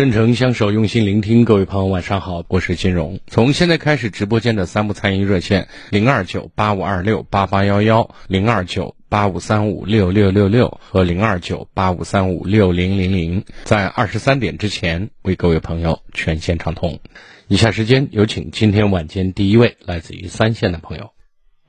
真诚相守，用心聆听。各位朋友，晚上好，我是金荣。从现在开始，直播间的三部参与热线零二九八五二六八八幺幺、零二九八五三五六六六六和零二九八五三五六零零零，在二十三点之前为各位朋友全线畅通。以下时间有请今天晚间第一位来自于三线的朋友。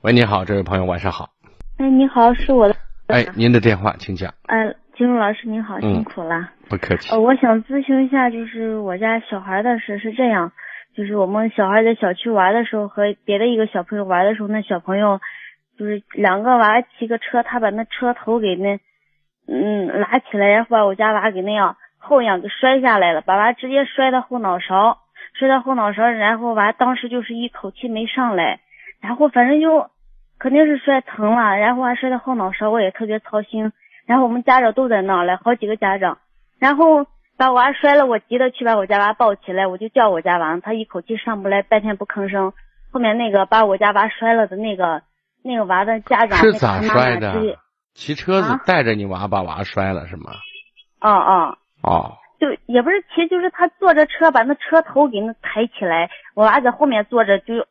喂，你好，这位朋友，晚上好。哎，你好，是我的。哎，您的电话，请讲。哎。金荣老师您好，辛苦了。不客气。呃，我想咨询一下，就是我家小孩的事是这样，就是我们小孩在小区玩的时候，和别的一个小朋友玩的时候，那小朋友就是两个娃骑个车，他把那车头给那嗯拉起来，然后把我家娃给那样后仰给摔下来了，把娃直接摔到后脑勺，摔到后脑勺，然后娃当时就是一口气没上来，然后反正就肯定是摔疼了，然后还摔到后脑勺，我也特别操心。然后我们家长都在那来好几个家长，然后把娃摔了，我急得去把我家娃抱起来，我就叫我家娃，他一口气上不来，半天不吭声。后面那个把我家娃摔了的那个那个娃的家长是咋摔的？骑车子带着你娃把娃摔了是吗？哦哦哦，就也不是骑，就是他坐着车把那车头给那抬起来，我娃在后面坐着就。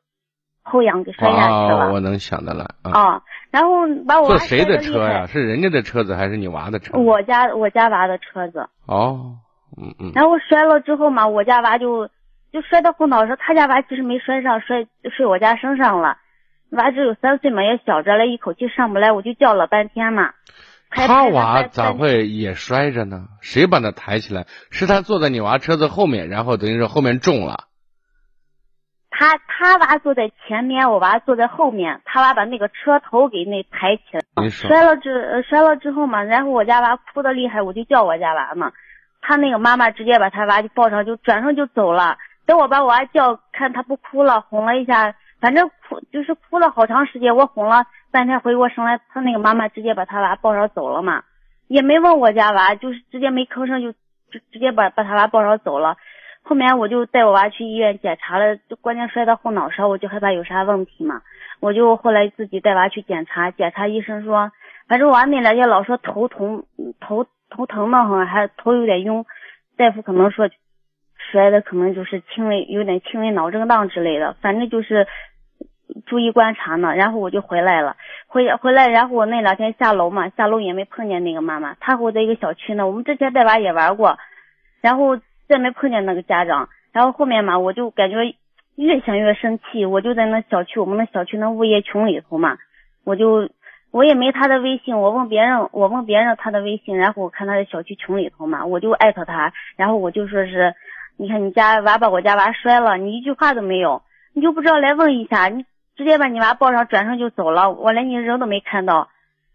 后仰给摔下去了，我能想得来啊。然后把我坐谁的车呀？是人家的车子还是你娃的车？我家我家娃的车子。哦，嗯嗯。然后摔了之后嘛，我家娃就就摔到后脑勺，他家娃其实没摔上，摔摔我家身上了。娃只有三岁嘛，也小着嘞，一口气上不来，我就叫了半天嘛。他娃咋会也摔着呢？谁把他抬起来？是他坐在你娃车子后面，然后等于说后面重了。他他娃坐在前面，我娃坐在后面。他娃把那个车头给那抬起来，摔了之摔了之后嘛，然后我家娃哭的厉害，我就叫我家娃嘛。他那个妈妈直接把他娃就抱上，就转身就走了。等我把我娃叫，看他不哭了，哄了一下，反正哭就是哭了好长时间。我哄了半天，回过神来，他那个妈妈直接把他娃抱上走了嘛，也没问我家娃，就是直接没吭声就直直接把把他娃抱上走了。后面我就带我娃去医院检查了，就关键摔到后脑勺，我就害怕有啥问题嘛，我就后来自己带娃去检查，检查医生说，反正我娃那两天老说头疼，头头疼的很，还头有点晕，大夫可能说摔的可能就是轻微有点轻微脑震荡之类的，反正就是注意观察呢。然后我就回来了，回回来，然后我那两天下楼嘛，下楼也没碰见那个妈妈，她和我在一个小区呢，我们之前带娃也玩过，然后。再没碰见那个家长，然后后面嘛，我就感觉越想越生气，我就在那小区，我们那小区那物业群里头嘛，我就我也没他的微信，我问别人，我问别人他的微信，然后我看他在小区群里头嘛，我就艾特他，然后我就说是，你看你家娃把我家娃摔了，你一句话都没有，你就不知道来问一下，你直接把你娃抱上转身就走了，我连你人都没看到，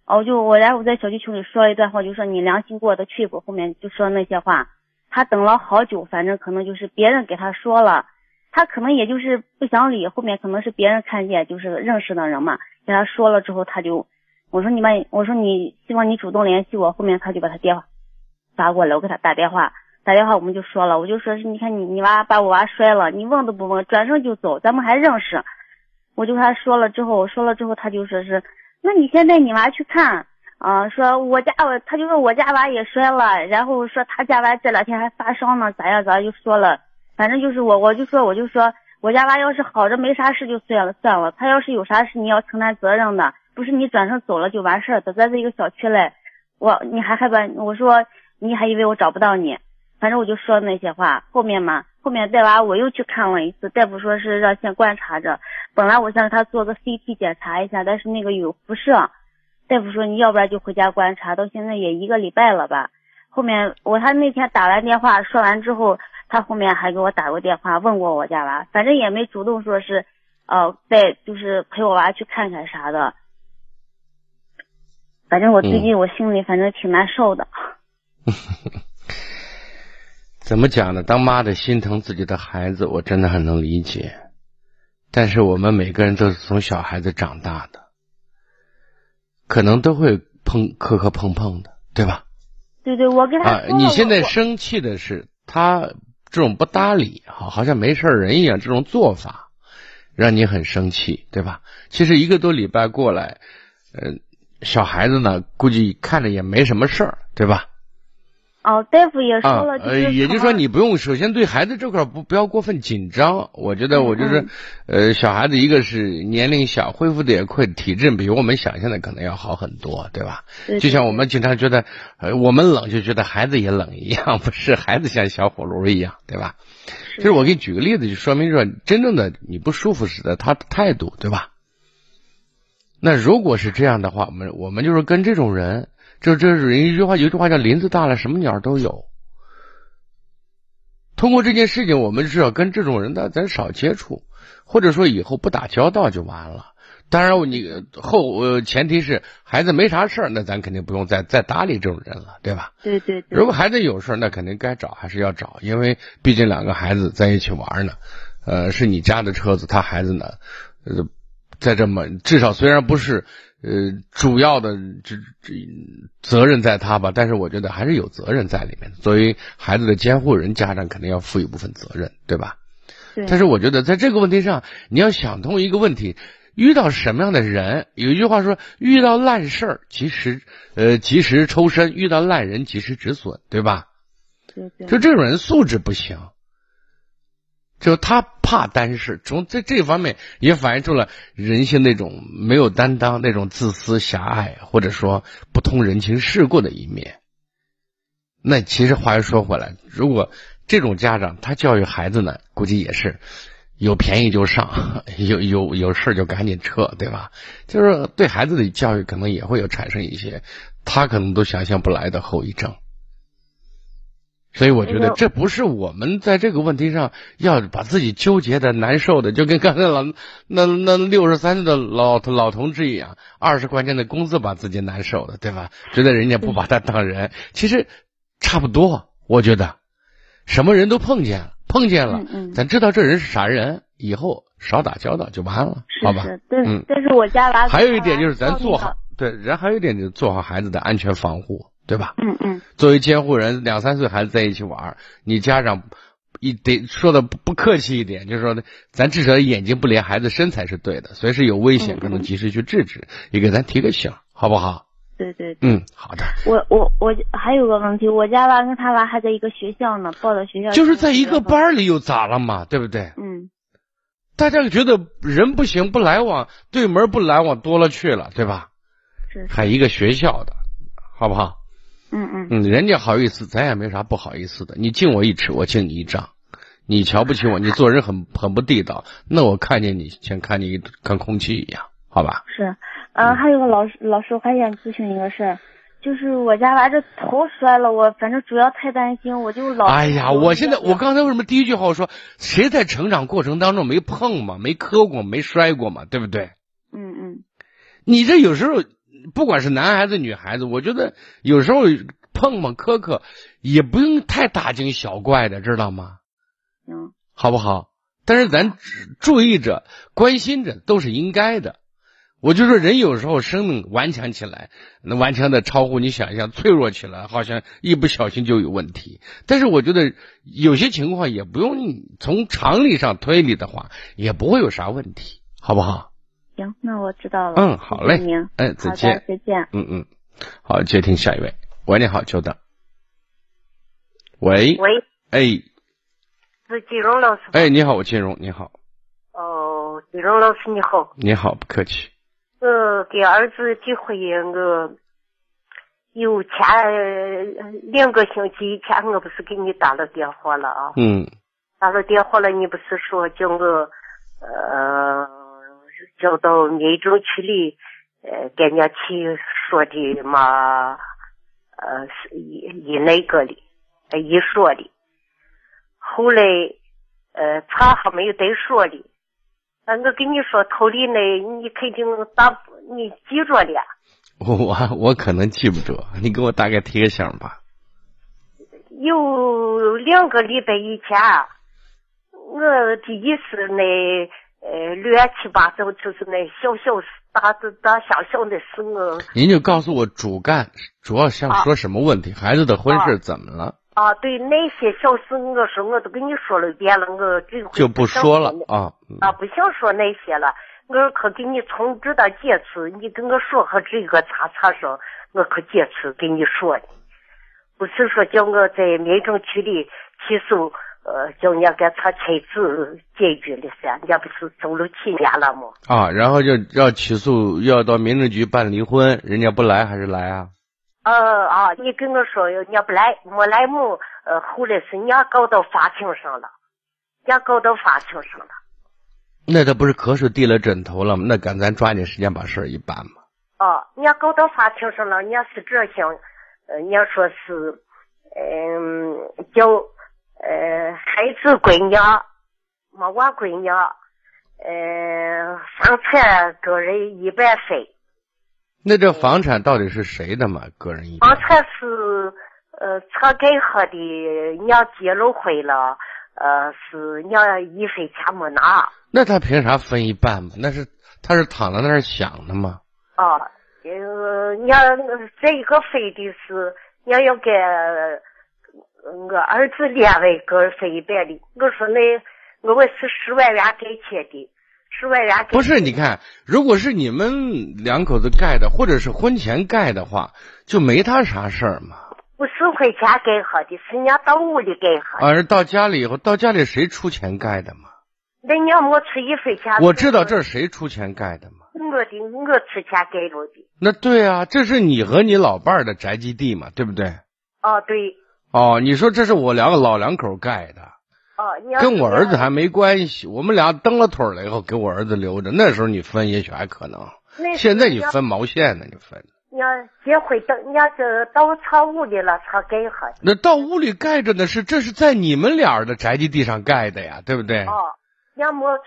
哦，就我然后我在小区群里说了一段话，就说你良心过得去不？后面就说那些话。他等了好久，反正可能就是别人给他说了，他可能也就是不想理。后面可能是别人看见，就是认识的人嘛，给他说了之后，他就我说你们我说你希望你主动联系我。后面他就把他电话发过来，我给他打电话，打电话我们就说了，我就说是你看你你娃把我娃摔了，你问都不问，转身就走，咱们还认识。我就跟他说了之后，说了之后，他就说是，那你先带你娃去看。啊，说我家我，他就说我家娃也摔了，然后说他家娃这两天还发烧呢，咋样咋样就说了，反正就是我，我就说我就说我家娃要是好着没啥事就算了算了，他要是有啥事你要承担责任的，不是你转身走了就完事儿，都在这一个小区嘞，我你还害怕？我说你还以为我找不到你，反正我就说那些话，后面嘛，后面带娃我又去看了一次，大夫说是让先观察着，本来我想给他做个 CT 检查一下，但是那个有辐射。大夫说你要不然就回家观察，到现在也一个礼拜了吧。后面我他那天打完电话说完之后，他后面还给我打过电话问过我家娃，反正也没主动说是，呃，再就是陪我娃去看看啥的。反正我最近我心里反正挺难受的。怎么讲呢？当妈的心疼自己的孩子，我真的很能理解。但是我们每个人都是从小孩子长大的，可能都会碰磕磕碰碰的，对吧？对对，我跟他说你现在生气的是他这种不搭理，好，好像没事人一样，这种做法让你很生气，对吧？其实一个多礼拜过来，嗯。小孩子呢，估计看着也没什么事儿，对吧？哦，大夫也说了，呃，也就是说你不用，首先对孩子这块不不要过分紧张。我觉得我就是，呃，小孩子一个是年龄小，恢复的也快，体质比我们想象的可能要好很多，对吧？就像我们经常觉得，呃，我们冷就觉得孩子也冷一样，不是？孩子像小火炉一样，对吧？其实我给你举个例子，就说明说真正的你不舒服时的他的态度，对吧？那如果是这样的话，我们我们就是跟这种人，这这是一句话，有一句话叫“林子大了，什么鸟都有”。通过这件事情，我们是要跟这种人的咱少接触，或者说以后不打交道就完了。当然，你后呃前提是孩子没啥事儿，那咱肯定不用再再搭理这种人了，对吧？对对对。如果孩子有事儿，那肯定该找还是要找，因为毕竟两个孩子在一起玩呢，呃，是你家的车子，他孩子呢，呃。在这么至少虽然不是呃主要的这这责任在他吧，但是我觉得还是有责任在里面。作为孩子的监护人，家长肯定要负一部分责任，对吧？对。但是我觉得在这个问题上，你要想通一个问题：遇到什么样的人？有一句话说，遇到烂事儿及时呃及时抽身，遇到烂人及时止损，对吧？对对。就这种人素质不行。就他怕担事，从这这方面也反映出了人性那种没有担当、那种自私狭隘，或者说不通人情世故的一面。那其实话又说回来，如果这种家长他教育孩子呢，估计也是有便宜就上，有有有事就赶紧撤，对吧？就是对孩子的教育可能也会有产生一些他可能都想象不来的后遗症。所以我觉得这不是我们在这个问题上要把自己纠结的难受的，就跟刚才老那那六十三岁的老老同志一样，二十块钱的工资把自己难受的，对吧？觉得人家不把他当人，其实差不多。我觉得什么人都碰见了，碰见了，咱知道这人是啥人，以后少打交道就完了，好吧？嗯，这是我家娃。还有一点就是咱做好，对，人还有一点就是做好孩子的安全防护。对吧？嗯嗯。作为监护人，两三岁孩子在一起玩，你家长一得说的不不客气一点，就是说，咱至少眼睛不离孩子身才是对的，随时有危险可能及时去制止，也给咱提个醒，好不好？对对。嗯，好的。我我我还有个问题，我家娃跟他娃还在一个学校呢，报的学校就是在一个班里又咋了嘛？对不对？嗯。大家觉得人不行，不来往，对门不来往多了去了，对吧？是。还一个学校的，好不好？嗯嗯嗯，人家好意思，咱也没啥不好意思的。你敬我一尺，我敬你一丈。你瞧不起我，你做人很很不地道。那我看见你，像看你看空气一样，好吧？是，呃，还有个老师，老师我还想咨询一个事儿，就是我家娃这头摔了，我反正主要太担心，我就老。哎呀，我现在我刚才为什么第一句话我说谁在成长过程当中没碰嘛，没磕过，没摔过嘛，对不对？嗯嗯。你这有时候。不管是男孩子女孩子，我觉得有时候碰碰磕磕也不用太大惊小怪的，知道吗？嗯，好不好？但是咱注意着、关心着都是应该的。我就说人有时候生命顽强起来，那顽强的超乎你想象；脆弱起来，好像一不小心就有问题。但是我觉得有些情况也不用从常理上推理的话，也不会有啥问题，好不好？行，那我知道了。嗯，好嘞。您，哎，再见，再见。嗯嗯，好，接听下一位。喂，你好，久等。喂。喂。哎。是金荣老师。哎，你好，我金荣，你好。哦，金荣老师你好。你好，不客气。呃，给儿子结婚我有前两个星期以前，我不是给你打了电话了啊？嗯。打了电话了，你不是说叫我呃。叫到民政局里，呃，给人家去说的嘛，呃，是一一那个的，呃一说的。后来，呃，他还没有再说的。啊我跟你说，头里呢，你肯定打，你记着了。我我可能记不住，你给我大概提个醒吧。有两个礼拜以前，我的意思呢，呃，乱七八糟，就是那小小事，大大小小的事我。您就告诉我主干，主要想说什么问题？孩子的婚事怎么了？啊，对那些小事，我说我都跟你说了一遍了，我这回就不说了啊。啊，不想说那些了，我可给你从知道解释，你跟我说和这个叉叉上，我可解释给你说的。不是说叫我在民政局里起诉，呃，叫人家给他签字解决的噻，人家不是走了七年了吗？啊，然后就要起诉，要到民政局办离婚，人家不来还是来啊？呃啊，你跟我说，人家不来，没来么？呃，后来是人家告到法庭上了，人家告到法庭上了。那他不是瞌睡递了枕头了吗？那赶咱抓紧时间把事儿一办嘛。哦，人家告到法庭上了，人家是这样。呃，人家说是，嗯，叫呃孩子归娘，没娃归娘，呃，房产个人一半分。那这房产到底是谁的嘛？个人一半。房产是呃，他给他的，娘结了婚了，呃，是娘一分钱没拿。那他凭啥分一半嘛？那是他是躺在那儿想的嘛？啊。呃，娘，这一个分的是娘要给我儿子两万个分一半的。我说那我们是十万元给钱的，十万元。不是，你看，如果是你们两口子盖的，或者是婚前盖的话，就没他啥事儿嘛。不是婚前盖好的，是人家到屋里盖好。啊，到家里以后，到家里谁出钱盖的嘛？那你要没出一分钱。我知道这是谁出钱盖的嘛？我的，我出钱盖了的。那对啊，这是你和你老伴儿的宅基地嘛，对不对？哦，对。哦，你说这是我两个老两口盖的。哦，跟我儿子还没关系，我们俩蹬了腿了以后给我儿子留着，那时候你分也许还可能。现在你分毛线呢？你分。你要结婚等，你要这到他屋里了才盖好。那到屋里盖着呢是，这是在你们俩的宅基地上盖的呀，对不对？哦。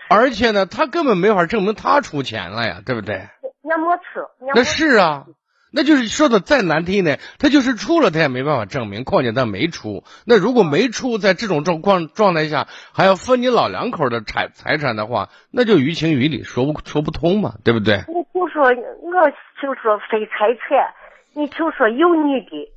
而且呢，他根本没法证明他出钱了呀，对不对？那没出，那是啊，那就是说的再难听点，他就是出了，他也没办法证明。况且他没出，那如果没出，在这种状况状态下，还要分你老两口的财财产的话，那就于情于理说不说不通嘛，对不对？我就说，我就说非财产，你就说有你的。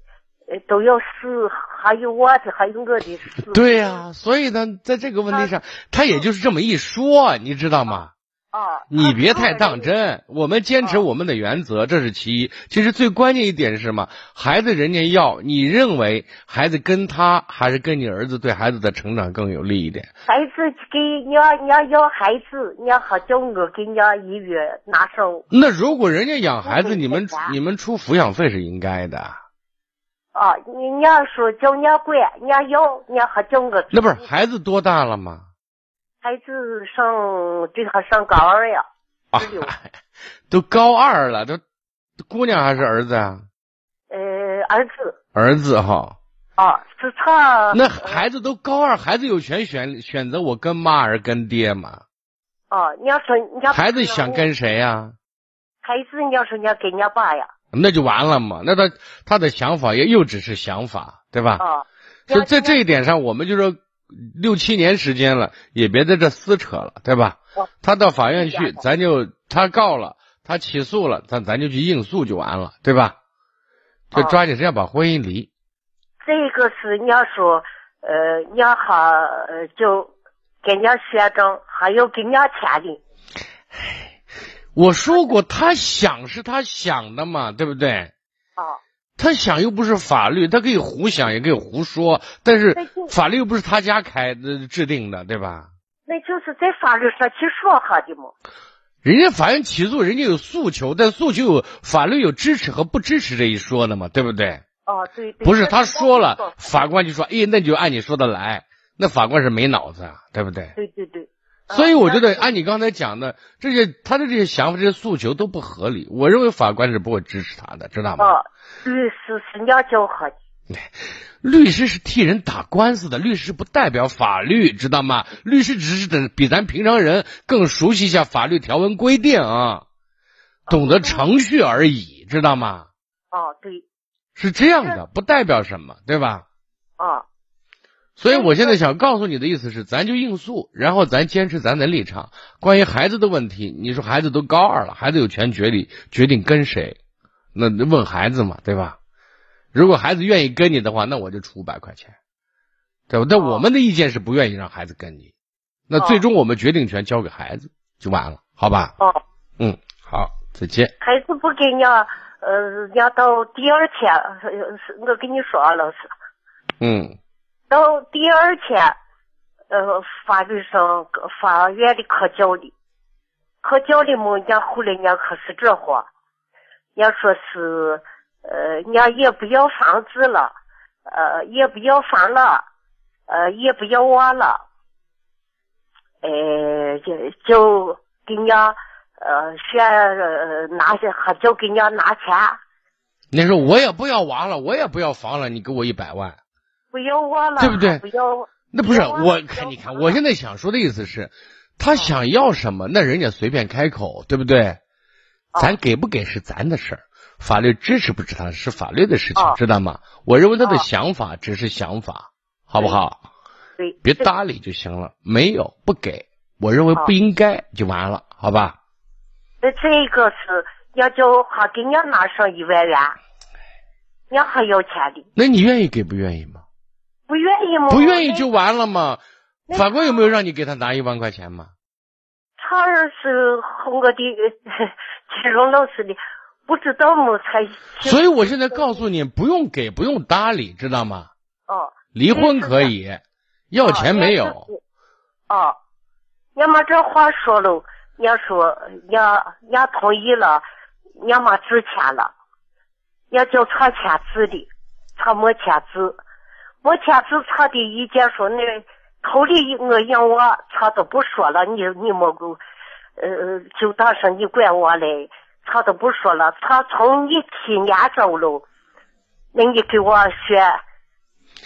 都要死，还有我的，还有我的死。对呀，所以呢，在这个问题上，他也就是这么一说，你知道吗？啊，你别太当真。我们坚持我们的原则，这是其一。其实最关键一点是什么？孩子人家要，你认为孩子跟他还是跟你儿子对孩子的成长更有利一点？孩子给你要你要要孩子，你要好叫我给你要一月拿手。那如果人家养孩子，你们你们出抚养费是应该的。哦，你你要说叫你管，你要要，你要还叫我。那不是孩子多大了吗？孩子上最好上高二呀，啊，都高二了，都姑娘还是儿子啊？呃，儿子。儿子哈。啊，是他。那孩子都高二，孩子有权选选择我跟妈还是跟爹吗？哦，你要说你要。孩子想跟谁呀？孩子，你要说你要跟你爸呀。那就完了嘛？那他他的想法也又只是想法，对吧？啊，所以在这一点上，我们就说六七年时间了，也别在这撕扯了，对吧？他到法院去，咱就他告了，他起诉了，咱咱就去应诉就完了，对吧？就抓紧时间把婚姻离。这个是你要说，呃，你要好，就给人家学证，还有给人家签的。我说过，他想是他想的嘛，对不对？啊，他想又不是法律，他可以胡想，也可以胡说，但是法律又不是他家开的制定的，对吧？那就是在法律上去说他的嘛。人家法院起诉，人家有诉求，但诉求有法律有支持和不支持这一说的嘛，对不对？哦，对。不是他说了，法官就说，哎，那就按你说的来。那法官是没脑子啊，对不对？对对对。所以我觉得按你刚才讲的这些，他的这些想法、这些诉求都不合理。我认为法官是不会支持他的，知道吗？哦，律师是你要教和的。律师是替人打官司的，律师不代表法律，知道吗？律师只是等比咱平常人更熟悉一下法律条文规定啊，懂得程序而已，知道吗？哦，对，是这样的，不代表什么，对吧？哦，所以我现在想告诉你的意思是，咱就应诉，然后咱坚持咱的立场。关于孩子的问题，你说孩子都高二了，孩子有权决定决定跟谁，那问孩子嘛，对吧？如果孩子愿意跟你的话，那我就出五百块钱，对吧？但我们的意见是不愿意让孩子跟你，那最终我们决定权交给孩子就完了，好吧？哦，嗯，好，再见。孩子不给你，呃，要到第二天，我跟你说啊，老师。嗯。到第二天，呃，法律上法院的可教的，可教的么？人家后来人家可是这话，人家说是。呃，伢也不要房子了，呃，也不要房了，呃，也不要娃了，呃，就就给伢呃选拿些，还就给伢拿钱。你说我也不要娃了，我也不要房了，你给我一百万。不要娃了，对不对？不要。那不是我看，你看，我现在想说的意思是，他想要什么，那人家随便开口，对不对？咱给不给是咱的事儿。法律支持不支持他是法律的事情，知道吗？我认为他的想法只是想法，好不好？对，别搭理就行了。没有不给，我认为不应该就完了，好吧？那这个是要叫还给人家拿上一万元，人家还要钱的。那你愿意给不愿意吗？不愿意吗？不愿意就完了嘛？法官有没有让你给他拿一万块钱吗？他是和我的金融老师的。不知道么才，所以我现在告诉你，不用给，不用搭理，知道吗？哦，离婚可以，要钱没有。哦，要么这话说了，要说要要同意了，要么值钱了，要叫他签字的，他没签字，没签字他的意见说那头里我养我，他都不说了，你你莫给，呃，就当是你管我嘞。他都不说了，他从你七年走了，那你给我学，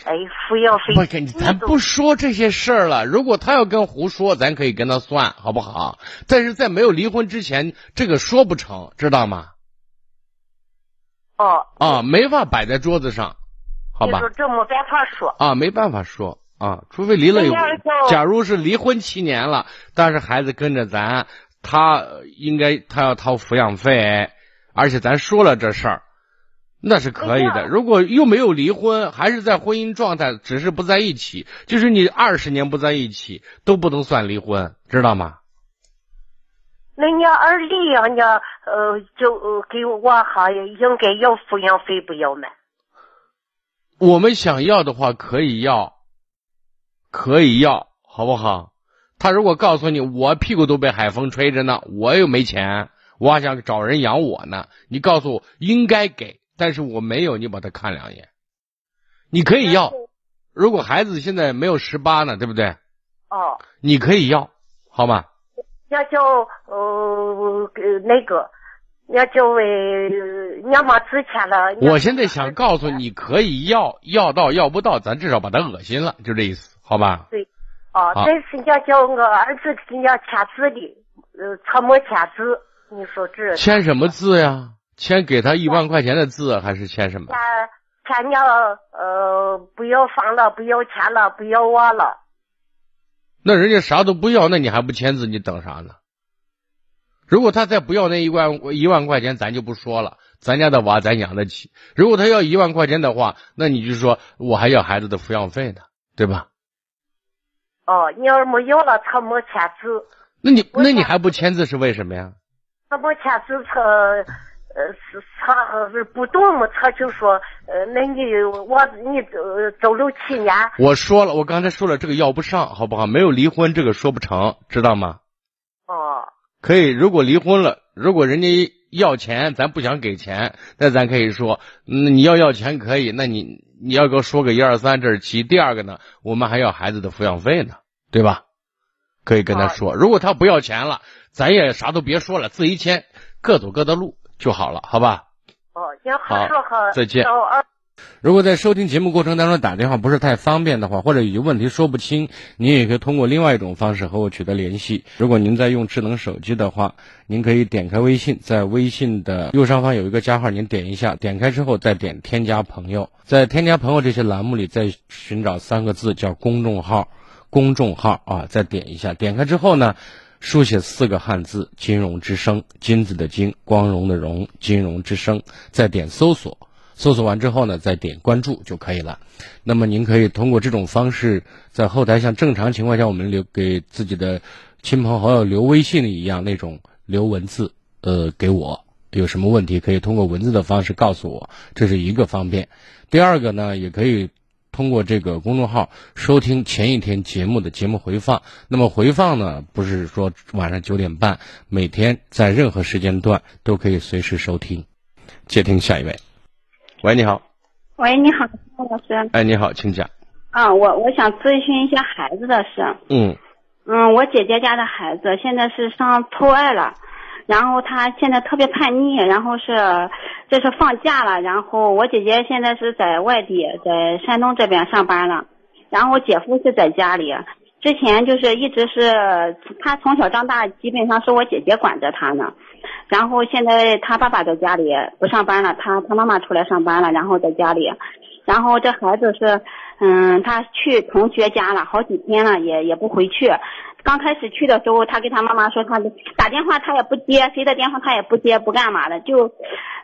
哎，抚养费。不跟你，咱不说这些事儿了。如果他要跟胡说，咱可以跟他算，好不好？但是在没有离婚之前，这个说不成，知道吗？哦。啊，没法摆在桌子上，好吧？这没办法说。啊，没办法说啊，除非离了有。假如是离婚七年了，但是孩子跟着咱。他应该他要掏抚养费，而且咱说了这事儿，那是可以的。如果又没有离婚，还是在婚姻状态，只是不在一起，就是你二十年不在一起都不能算离婚，知道吗？那你二离呀，你呃就给我哈应该要抚养费不要吗？我们想要的话可以要，可以要，好不好？他如果告诉你我屁股都被海风吹着呢，我又没钱，我还想找人养我呢。你告诉我应该给，但是我没有，你把他看两眼。你可以要，如果孩子现在没有十八呢，对不对？哦。你可以要，好吗？要叫呃那个，要叫为要么之前了。我现在想告诉你，可以要，要到要不到，咱至少把他恶心了，就这意思，好吧？对。哦，这是要叫我儿子给人家签字的，呃，他没签字，你说这签什么字呀？签给他一万块钱的字，还是签什么？签签要呃，不要房了，不要钱了，不要娃了。那人家啥都不要，那你还不签字？你等啥呢？如果他再不要那一万一万块钱，咱就不说了，咱家的娃咱养得起。如果他要一万块钱的话，那你就说我还要孩子的抚养费呢，对吧？哦，你要是没要了，他没签字。那你那你还不签字是为什么呀？他没签字，他呃是他是不懂嘛？他就说呃，那你我你走走了七年。我说了，我刚才说了，这个要不上，好不好？没有离婚，这个说不成，知道吗？哦。可以，如果离婚了，如果人家要钱，咱不想给钱，那咱可以说，你要要钱可以，那你。你要给我说个一二三，这是其第二个呢，我们还要孩子的抚养费呢，对吧？可以跟他说。如果他不要钱了，咱也啥都别说了，自一签，各走各的路就好了，好吧？哦，行，好，好，再见。如果在收听节目过程当中打电话不是太方便的话，或者有些问题说不清，您也可以通过另外一种方式和我取得联系。如果您在用智能手机的话，您可以点开微信，在微信的右上方有一个加号，您点一下，点开之后再点添加朋友，在添加朋友这些栏目里再寻找三个字叫公众号，公众号啊，再点一下，点开之后呢，书写四个汉字“金融之声”，金子的金，光荣的荣，金融之声，再点搜索。搜索完之后呢，再点关注就可以了。那么您可以通过这种方式，在后台像正常情况下我们留给自己的亲朋好友留微信一样那种留文字，呃，给我有什么问题可以通过文字的方式告诉我，这是一个方便。第二个呢，也可以通过这个公众号收听前一天节目的节目回放。那么回放呢，不是说晚上九点半，每天在任何时间段都可以随时收听。接听下一位。喂，你好。喂，你好，老师。哎，你好，请讲。啊，我我想咨询一下孩子的事。嗯。嗯，我姐姐家的孩子现在是上初二了，然后他现在特别叛逆，然后是这是放假了，然后我姐姐现在是在外地，在山东这边上班了，然后我姐夫是在家里。之前就是一直是他从小长大，基本上是我姐姐管着他呢。然后现在他爸爸在家里不上班了，他他妈妈出来上班了，然后在家里，然后这孩子是，嗯，他去同学家了好几天了，也也不回去。刚开始去的时候，他跟他妈妈说，他打电话他也不接，谁的电话他也不接，不干嘛的，就，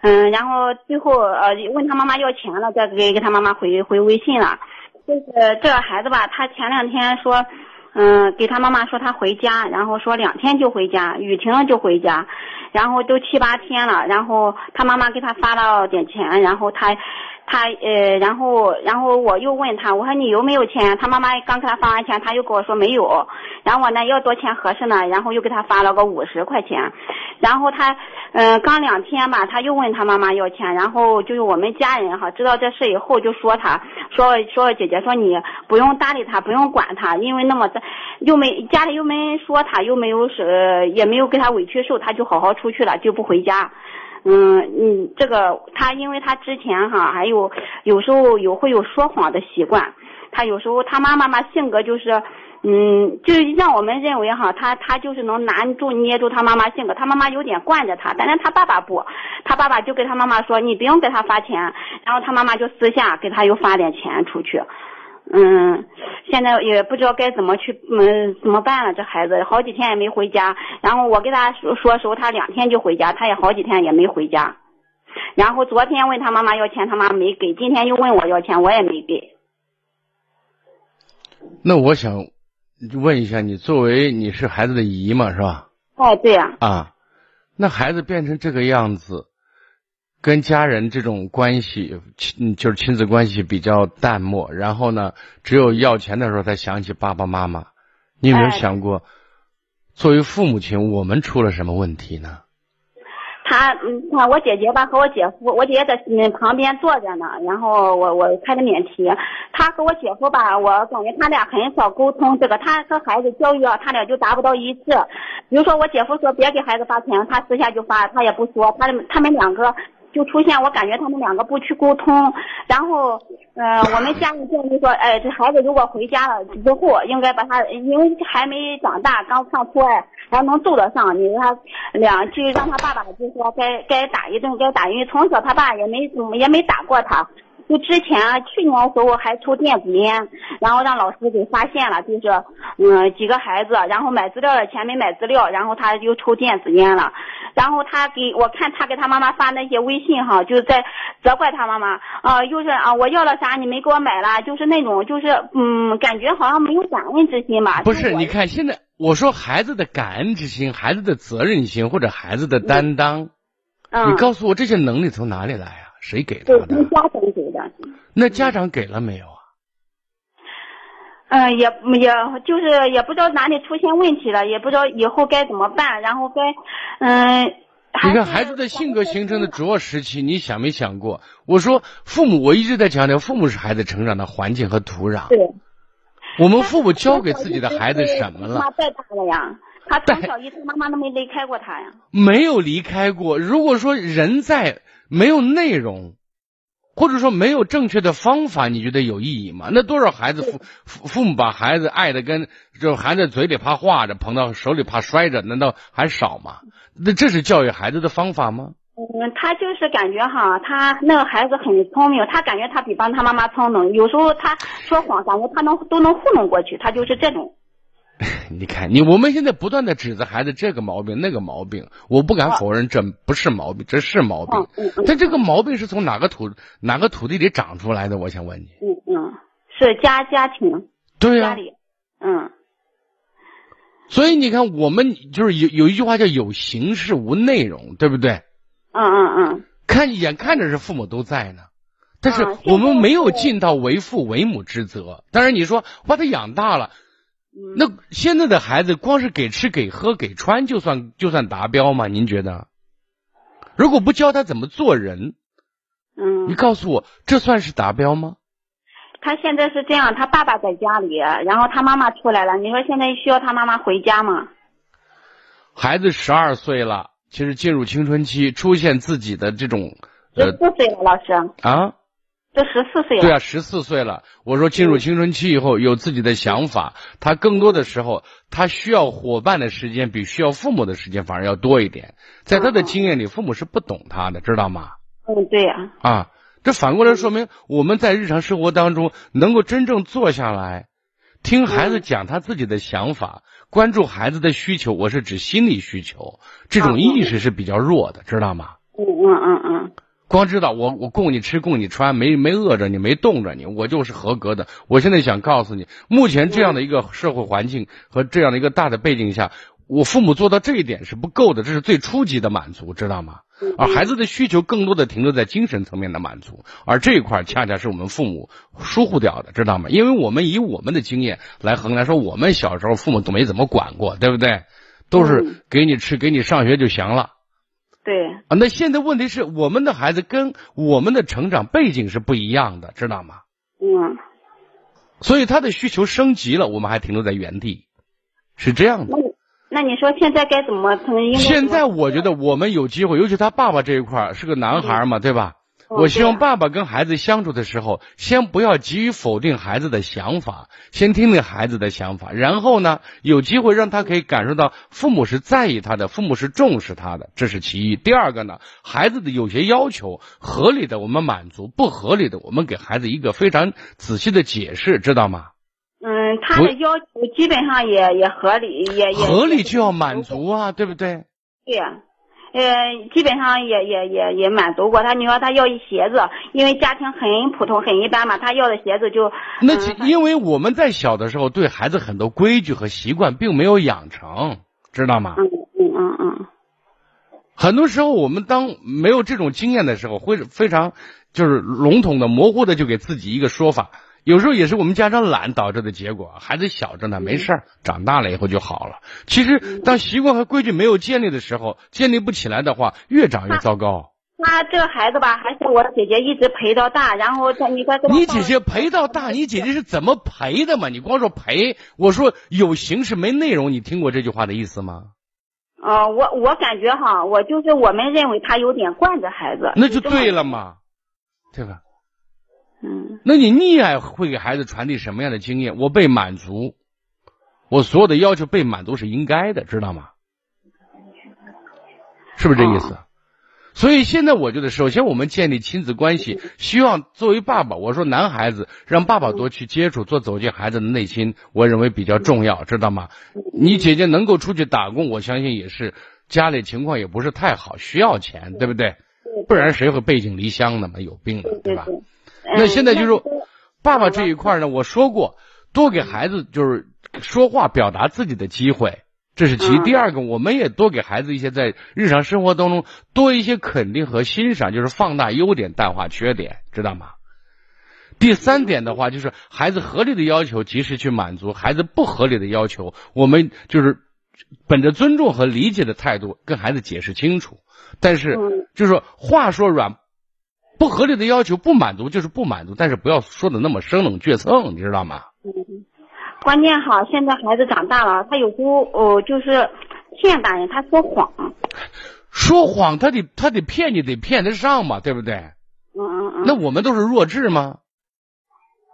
嗯，然后最后呃问他妈妈要钱了，再给给他妈妈回回微信了。就是这个孩子吧，他前两天说。嗯，给他妈妈说他回家，然后说两天就回家，雨停了就回家，然后都七八天了，然后他妈妈给他发了点钱，然后他。他呃，然后然后我又问他，我说你有没有钱？他妈妈刚给他发完钱，他又跟我说没有。然后我呢要多钱合适呢？然后又给他发了个五十块钱。然后他嗯，刚两天吧，他又问他妈妈要钱。然后就是我们家人哈，知道这事以后就说他，说说姐姐说你不用搭理他，不用管他，因为那么又没家里又没人说他，又没有是也没有给他委屈受，他就好好出去了，就不回家。嗯嗯，这个他因为他之前哈还有有时候有会有说谎的习惯，他有时候他妈妈嘛性格就是，嗯，就让我们认为哈他他就是能拿住捏住他妈妈性格，他妈妈有点惯着他，但是他爸爸不，他爸爸就给他妈妈说你不用给他发钱，然后他妈妈就私下给他又发点钱出去。嗯，现在也不知道该怎么去，嗯，怎么办了？这孩子好几天也没回家，然后我跟他说说时候，他两天就回家，他也好几天也没回家。然后昨天问他妈妈要钱，他妈没给；今天又问我要钱，我也没给。那我想问一下，你作为你是孩子的姨嘛，是吧？哦，对呀。啊，那孩子变成这个样子。跟家人这种关系亲就是亲子关系比较淡漠，然后呢，只有要钱的时候才想起爸爸妈妈。你有没有想过，作为父母亲，我们出了什么问题呢？他嗯，他我姐姐吧和我姐夫，我姐姐在嗯旁边坐着呢，然后我我开的免提。他和我姐夫吧，我感觉他俩很少沟通，这个他和孩子教育啊，他俩就达不到一致。比如说我姐夫说别给孩子发钱，他私下就发，他也不说，他他们两个。就出现，我感觉他们两个不去沟通，然后，呃，我们家里就是说，哎，这孩子如果回家了之后，应该把他，因为还没长大，刚上初二，还能揍得上，你让他两就，让他爸爸就说该该打一顿，该打，因为从小他爸也没怎么也没打过他。就之前去年的时候还抽电子烟，然后让老师给发现了，就是嗯几个孩子，然后买资料的钱没买资料，然后他又抽电子烟了，然后他给我看他给他妈妈发那些微信哈，就是在责怪他妈妈啊，又是啊我要了啥你没给我买了，就是那种就是嗯感觉好像没有感恩之心吧。不是，你看现在我说孩子的感恩之心，孩子的责任心或者孩子的担当，你告诉我这些能力从哪里来啊？谁给他的？家长给的。那家长给了没有啊？嗯，也也就是也不知道哪里出现问题了，也不知道以后该怎么办，然后该嗯。你看孩子的性格形成的主要时期，你想没想过？我说父母，我一直在强调，父母是孩子成长的环境和土壤。对。我们父母教给自己的孩子什么了？妈带大了呀，他从小一次妈妈都没离开过他呀。没有离开过。如果说人在没有内容，或者说没有正确的方法，你觉得有意义吗？那多少孩子父父父母把孩子爱的跟就含在嘴里怕化着，捧到手里怕摔着，难道还少吗？那这是教育孩子的方法吗？嗯，他就是感觉哈，他那个孩子很聪明，他感觉他比帮他妈妈聪明。有时候他说谎，感觉他能都能糊弄过去，他就是这种。你看，你我们现在不断的指责孩子这个毛病那个毛病，我不敢否认这不是毛病，这是毛病。但这个毛病是从哪个土哪个土地里长出来的？我想问你。嗯嗯，是家家庭。对呀。家里。嗯。所以你看，我们就是有有一句话叫“有形式无内容”，对不对？嗯嗯嗯。看眼看着是父母都在呢，但是我们没有尽到为父为母之责。当然，你说把他养大了。那现在的孩子光是给吃给喝给穿就算就算达标吗？您觉得？如果不教他怎么做人，嗯，你告诉我这算是达标吗？他现在是这样，他爸爸在家里，然后他妈妈出来了。你说现在需要他妈妈回家吗？孩子十二岁了，其实进入青春期，出现自己的这种十四岁了，老师啊。这十四岁了，对啊，十四岁了。我说进入青春期以后有自己的想法，他更多的时候他需要伙伴的时间比需要父母的时间反而要多一点。在他的经验里，父母是不懂他的，知道吗？嗯，对呀。啊，这反过来说明我们在日常生活当中能够真正坐下来，听孩子讲他自己的想法，关注孩子的需求。我是指心理需求，这种意识是比较弱的，知道吗？嗯嗯嗯嗯。光知道我我供你吃供你穿没没饿着你没冻着你我就是合格的。我现在想告诉你，目前这样的一个社会环境和这样的一个大的背景下，我父母做到这一点是不够的，这是最初级的满足，知道吗？而孩子的需求更多的停留在精神层面的满足，而这一块恰恰是我们父母疏忽掉的，知道吗？因为我们以我们的经验来衡量，说我们小时候父母都没怎么管过，对不对？都是给你吃给你上学就行了。对啊，那现在问题是我们的孩子跟我们的成长背景是不一样的，知道吗？嗯。所以他的需求升级了，我们还停留在原地，是这样的。那你说现在该怎么？现在我觉得我们有机会，尤其他爸爸这一块是个男孩嘛，对吧？我希望爸爸跟孩子相处的时候，先不要急于否定孩子的想法，先听听孩子的想法，然后呢，有机会让他可以感受到父母是在意他的，父母是重视他的，这是其一。第二个呢，孩子的有些要求合理的我们满足，不合理的我们给孩子一个非常仔细的解释，知道吗？嗯，他的要求基本上也也合理，也也合理就要满足啊，对不对？对呀。呃，基本上也也也也满足过他。你说他要一鞋子，因为家庭很普通很一般嘛，他要的鞋子就那因为我们在小的时候对孩子很多规矩和习惯并没有养成，知道吗？嗯嗯嗯嗯。很多时候我们当没有这种经验的时候，会非常就是笼统的、模糊的就给自己一个说法。有时候也是我们家长懒导致的结果，孩子小着呢，没事儿，长大了以后就好了。其实，当习惯和规矩没有建立的时候，建立不起来的话，越长越糟糕。那这个孩子吧，还是我姐姐一直陪到大，然后他你看你姐姐陪到大，你姐姐是怎么陪的嘛？你光说陪，我说有形式没内容，你听过这句话的意思吗？哦，我我感觉哈，我就是我们认为他有点惯着孩子，那就对了嘛，对吧？嗯，那你溺爱会给孩子传递什么样的经验？我被满足，我所有的要求被满足是应该的，知道吗？是不是这意思？所以现在我觉得，首先我们建立亲子关系，希望作为爸爸，我说男孩子让爸爸多去接触，多走进孩子的内心，我认为比较重要，知道吗？你姐姐能够出去打工，我相信也是家里情况也不是太好，需要钱，对不对？不然谁会背井离乡的嘛？有病的，对吧？那现在就是爸爸这一块呢，我说过，多给孩子就是说话表达自己的机会，这是其第二个，我们也多给孩子一些在日常生活当中多一些肯定和欣赏，就是放大优点，淡化缺点，知道吗？第三点的话，就是孩子合理的要求及时去满足，孩子不合理的要求，我们就是本着尊重和理解的态度跟孩子解释清楚。但是就是说话说软。不合理的要求不满足就是不满足，但是不要说的那么生冷倔蹭，你知道吗？嗯，关键哈，现在孩子长大了，他有时候哦就是骗大人，他说谎。说谎，他得他得骗你，得骗得上嘛，对不对？嗯嗯嗯。那我们都是弱智吗？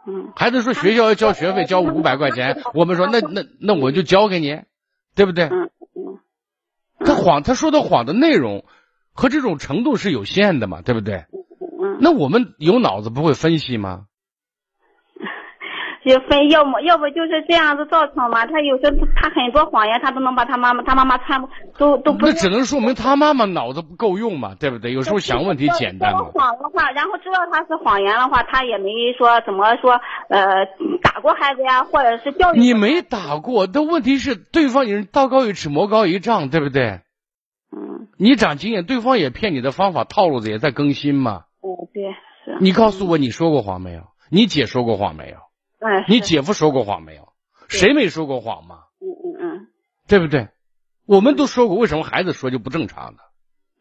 嗯。孩子说学校要交学费，交五百块钱，我们说那那那我就交给你，对不对？嗯嗯。他谎，他说的谎的内容和这种程度是有限的嘛，对不对？嗯。那我们有脑子不会分析吗？就分，要么要不就是这样子造成嘛。他有时候他很多谎言，他都能把他妈妈他妈妈传都都不。那只能说明他妈妈脑子不够用嘛，对不对？有时候想问题简单嘛。谎的话，然后知道他是谎言的话，他也没说怎么说呃打过孩子呀，或者是教育。你没打过，但问题是对方也是道高一尺，魔高一丈，对不对？嗯。你长经验，对方也骗你的方法套路子也在更新嘛。哦，对，是。你告诉我，你说过谎没有？你姐说过谎没有？哎，你姐夫说过谎没有？谁没说过谎吗？嗯嗯嗯，对不对？我们都说过，为什么孩子说就不正常呢？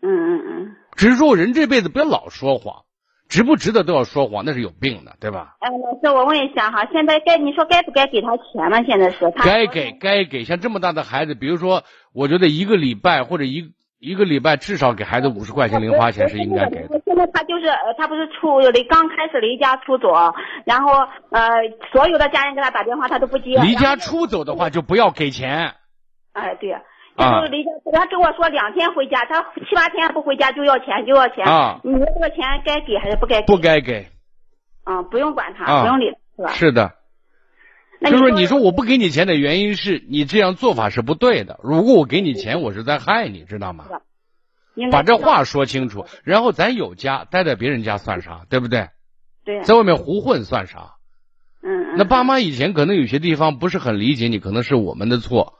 嗯嗯嗯。只是说人这辈子不要老说谎，值不值得都要说谎，那是有病的，对吧？哎，老师，我问一下哈，现在该你说该不该给他钱呢？现在是该给该给，像这么大的孩子，比如说，我觉得一个礼拜或者一。一个礼拜至少给孩子五十块钱零花钱是应该给的。现在他就是他不是出离刚开始离家出走，然后呃所有的家人给他打电话他都不接。离家出走的话就不要给钱。哎对，就是离家他跟我说两天回家，他七八天不回家就要钱就要钱。啊。你说这个钱该给还是不该给？不该给。啊，不用管他，不用理是吧？是的。就是说，你说我不给你钱的原因是你这样做法是不对的。如果我给你钱，我是在害你，知道吗？把这话说清楚。然后咱有家，待在别人家算啥？对不对？对。在外面胡混算啥？嗯。那爸妈以前可能有些地方不是很理解你，可能是我们的错。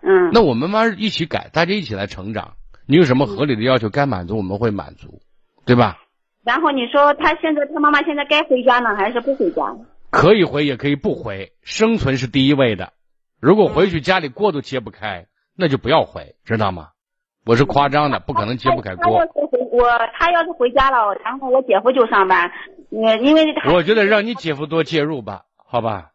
嗯。那我们妈一起改，大家一起来成长。你有什么合理的要求该满足，我们会满足，对吧？然后你说他现在他妈妈现在该回家呢，还是不回家？可以回也可以不回，生存是第一位的。如果回去家里锅都揭不开，那就不要回，知道吗？我是夸张的，不可能揭不开锅。我他要是回家了，然后我姐夫就上班，嗯，因为我觉得让你姐夫多介入吧，好吧？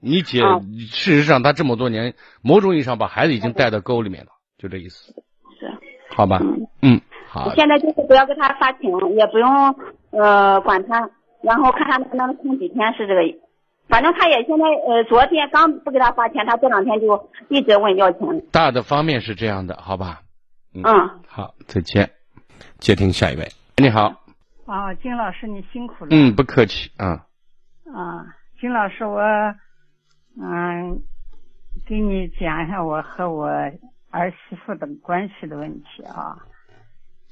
你姐事实上他这么多年，某种意义上把孩子已经带到沟里面了，就这意思。是。好吧。嗯。好。现在就是不要给他发情，也不用呃管他。然后看他能不能空几天是这个，反正他也现在呃昨天刚不给他发钱，他这两天就一直问要钱。大的方面是这样的，好吧？嗯。好，再见。接听下一位，你好。啊，金老师你辛苦了。嗯，不客气啊。啊，金老师我嗯，给你讲一下我和我儿媳妇的关系的问题啊。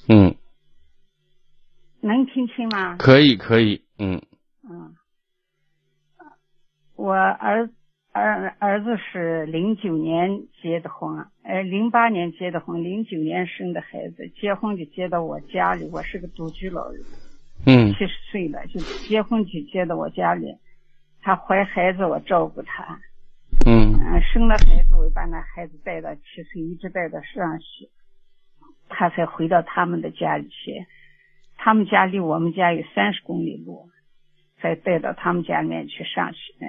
嗯。能听清吗？可以，可以，嗯。嗯。我儿儿儿子是零九年结的婚，呃，零八年结的婚，零九年生的孩子，结婚就接到我家里，我是个独居老人，嗯，七十岁了，就结婚就接到我家里，他怀孩子我照顾他，嗯，生了孩子我把那孩子带到七岁，一直带到上学，他才回到他们的家里去。他们家离我们家有三十公里路，再带到他们家里面去上学，呃，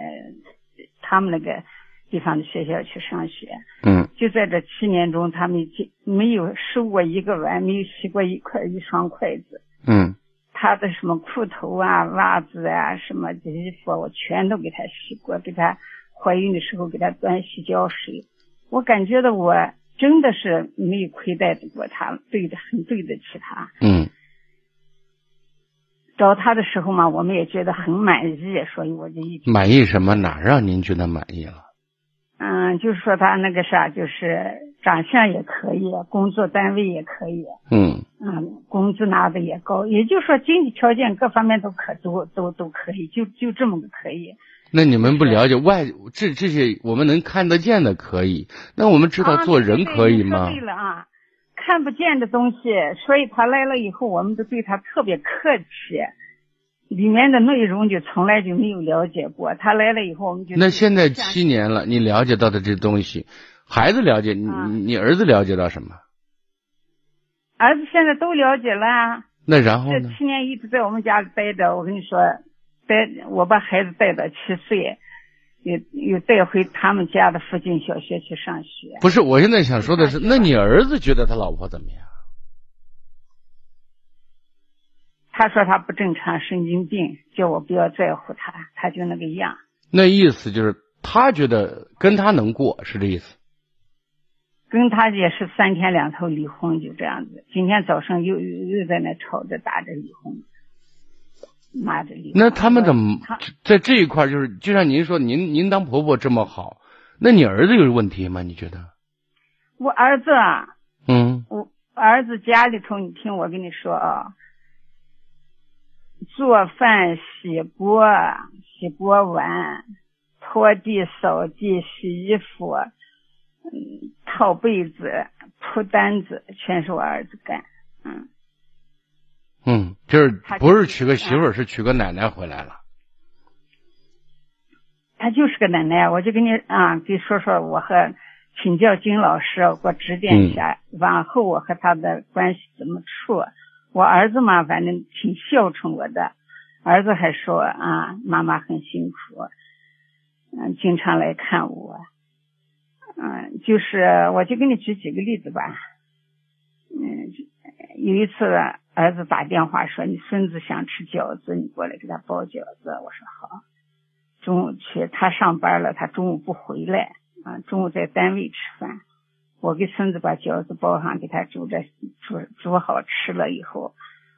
他们那个地方的学校去上学。嗯。就在这七年中，他们就没有收过一个碗，没有洗过一块一双筷子。嗯。他的什么裤头啊、袜子啊、什么衣服，我全都给他洗过，给他怀孕的时候给他端洗脚水。我感觉到我真的是没有亏待过他，对的很对得起他。嗯。找他的时候嘛，我们也觉得很满意，所以我就一直满意什么？哪让您觉得满意了？嗯，就是说他那个啥，就是长相也可以，工作单位也可以。嗯。嗯，工资拿的也高，也就是说经济条件各方面都可都都都可以，就就这么个可以。那你们不了解外这这些我们能看得见的可以，那我们知道做人可以吗？对了啊。看不见的东西，所以他来了以后，我们都对他特别客气。里面的内容就从来就没有了解过。他来了以后，我们就那现在七年了，你了解到的这东西，孩子了解你，你儿子了解到什么？儿子现在都了解了。那然后呢这七年一直在我们家里待着，我跟你说，待我把孩子带到七岁，又又带回他们家的附近小学去上学。不是，我现在想说的是，那你儿子觉得他老婆怎么样？他说他不正常，神经病，叫我不要在乎他，他就那个样。那意思就是他觉得跟他能过，是这意思。跟他也是三天两头离婚，就这样子。今天早上又又又在那吵着打着离婚，骂着离婚。那他们怎么在这一块就是就像您说，您您当婆婆这么好，那你儿子有问题吗？你觉得？我儿子啊，嗯，我儿子家里头，你听我跟你说啊，做饭、洗锅、洗锅碗、拖地、扫地、洗衣服。嗯，套被子、铺单子，全是我儿子干。嗯，嗯，就是不是娶个媳妇儿，是娶个奶奶回来了。他就是个奶奶，我就跟你啊，给说说我和请教金老师，给我指点一下，往后我和他的关系怎么处。我儿子嘛，反正挺孝顺我的，儿子还说啊，妈妈很辛苦，嗯，经常来看我。嗯，就是，我就给你举几个例子吧。嗯，有一次儿子打电话说你孙子想吃饺子，你过来给他包饺子。我说好。中午去，他上班了，他中午不回来啊，中午在单位吃饭。我给孙子把饺子包上，给他煮着煮煮好吃了以后，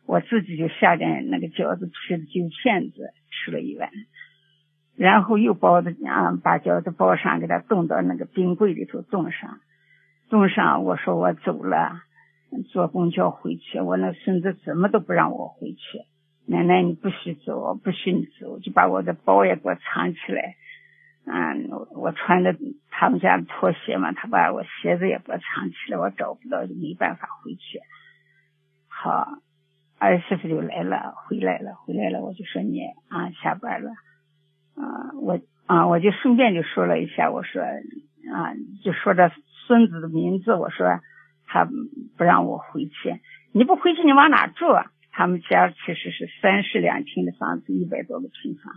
我自己就下点那个饺子皮的揪片子吃了一碗。然后又包的啊，把饺子包上，给他冻到那个冰柜里头冻上，冻上。我说我走了，坐公交回去。我那孙子怎么都不让我回去。奶奶，你不许走，不许你走，就把我的包也给我藏起来。嗯，我穿的他们家的拖鞋嘛，他把我鞋子也给我藏起来，我找不到，就没办法回去。好，儿媳妇就来了，回来了，回来了，我就说你啊，下班了。啊，我啊，我就顺便就说了一下，我说啊，就说这孙子的名字，我说他不让我回去，你不回去你往哪住啊？他们家其实是三室两厅的房子，一百多个平方。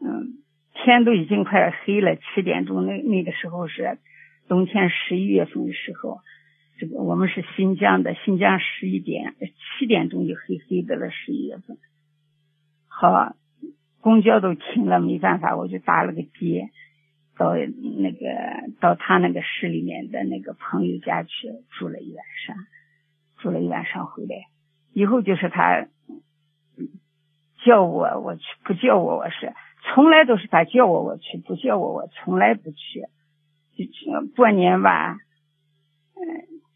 嗯，天都已经快黑了，七点钟那那个时候是冬天十一月份的时候，这个我们是新疆的，新疆十一点七点钟就黑黑的了，十一月份。好。公交都停了，没办法，我就打了个的，到那个到他那个市里面的那个朋友家去住了一晚上，住了一晚上回来，以后就是他叫我我去，不叫我我是从来都是他叫我我去，不叫我我从来不去。就过年吧，嗯，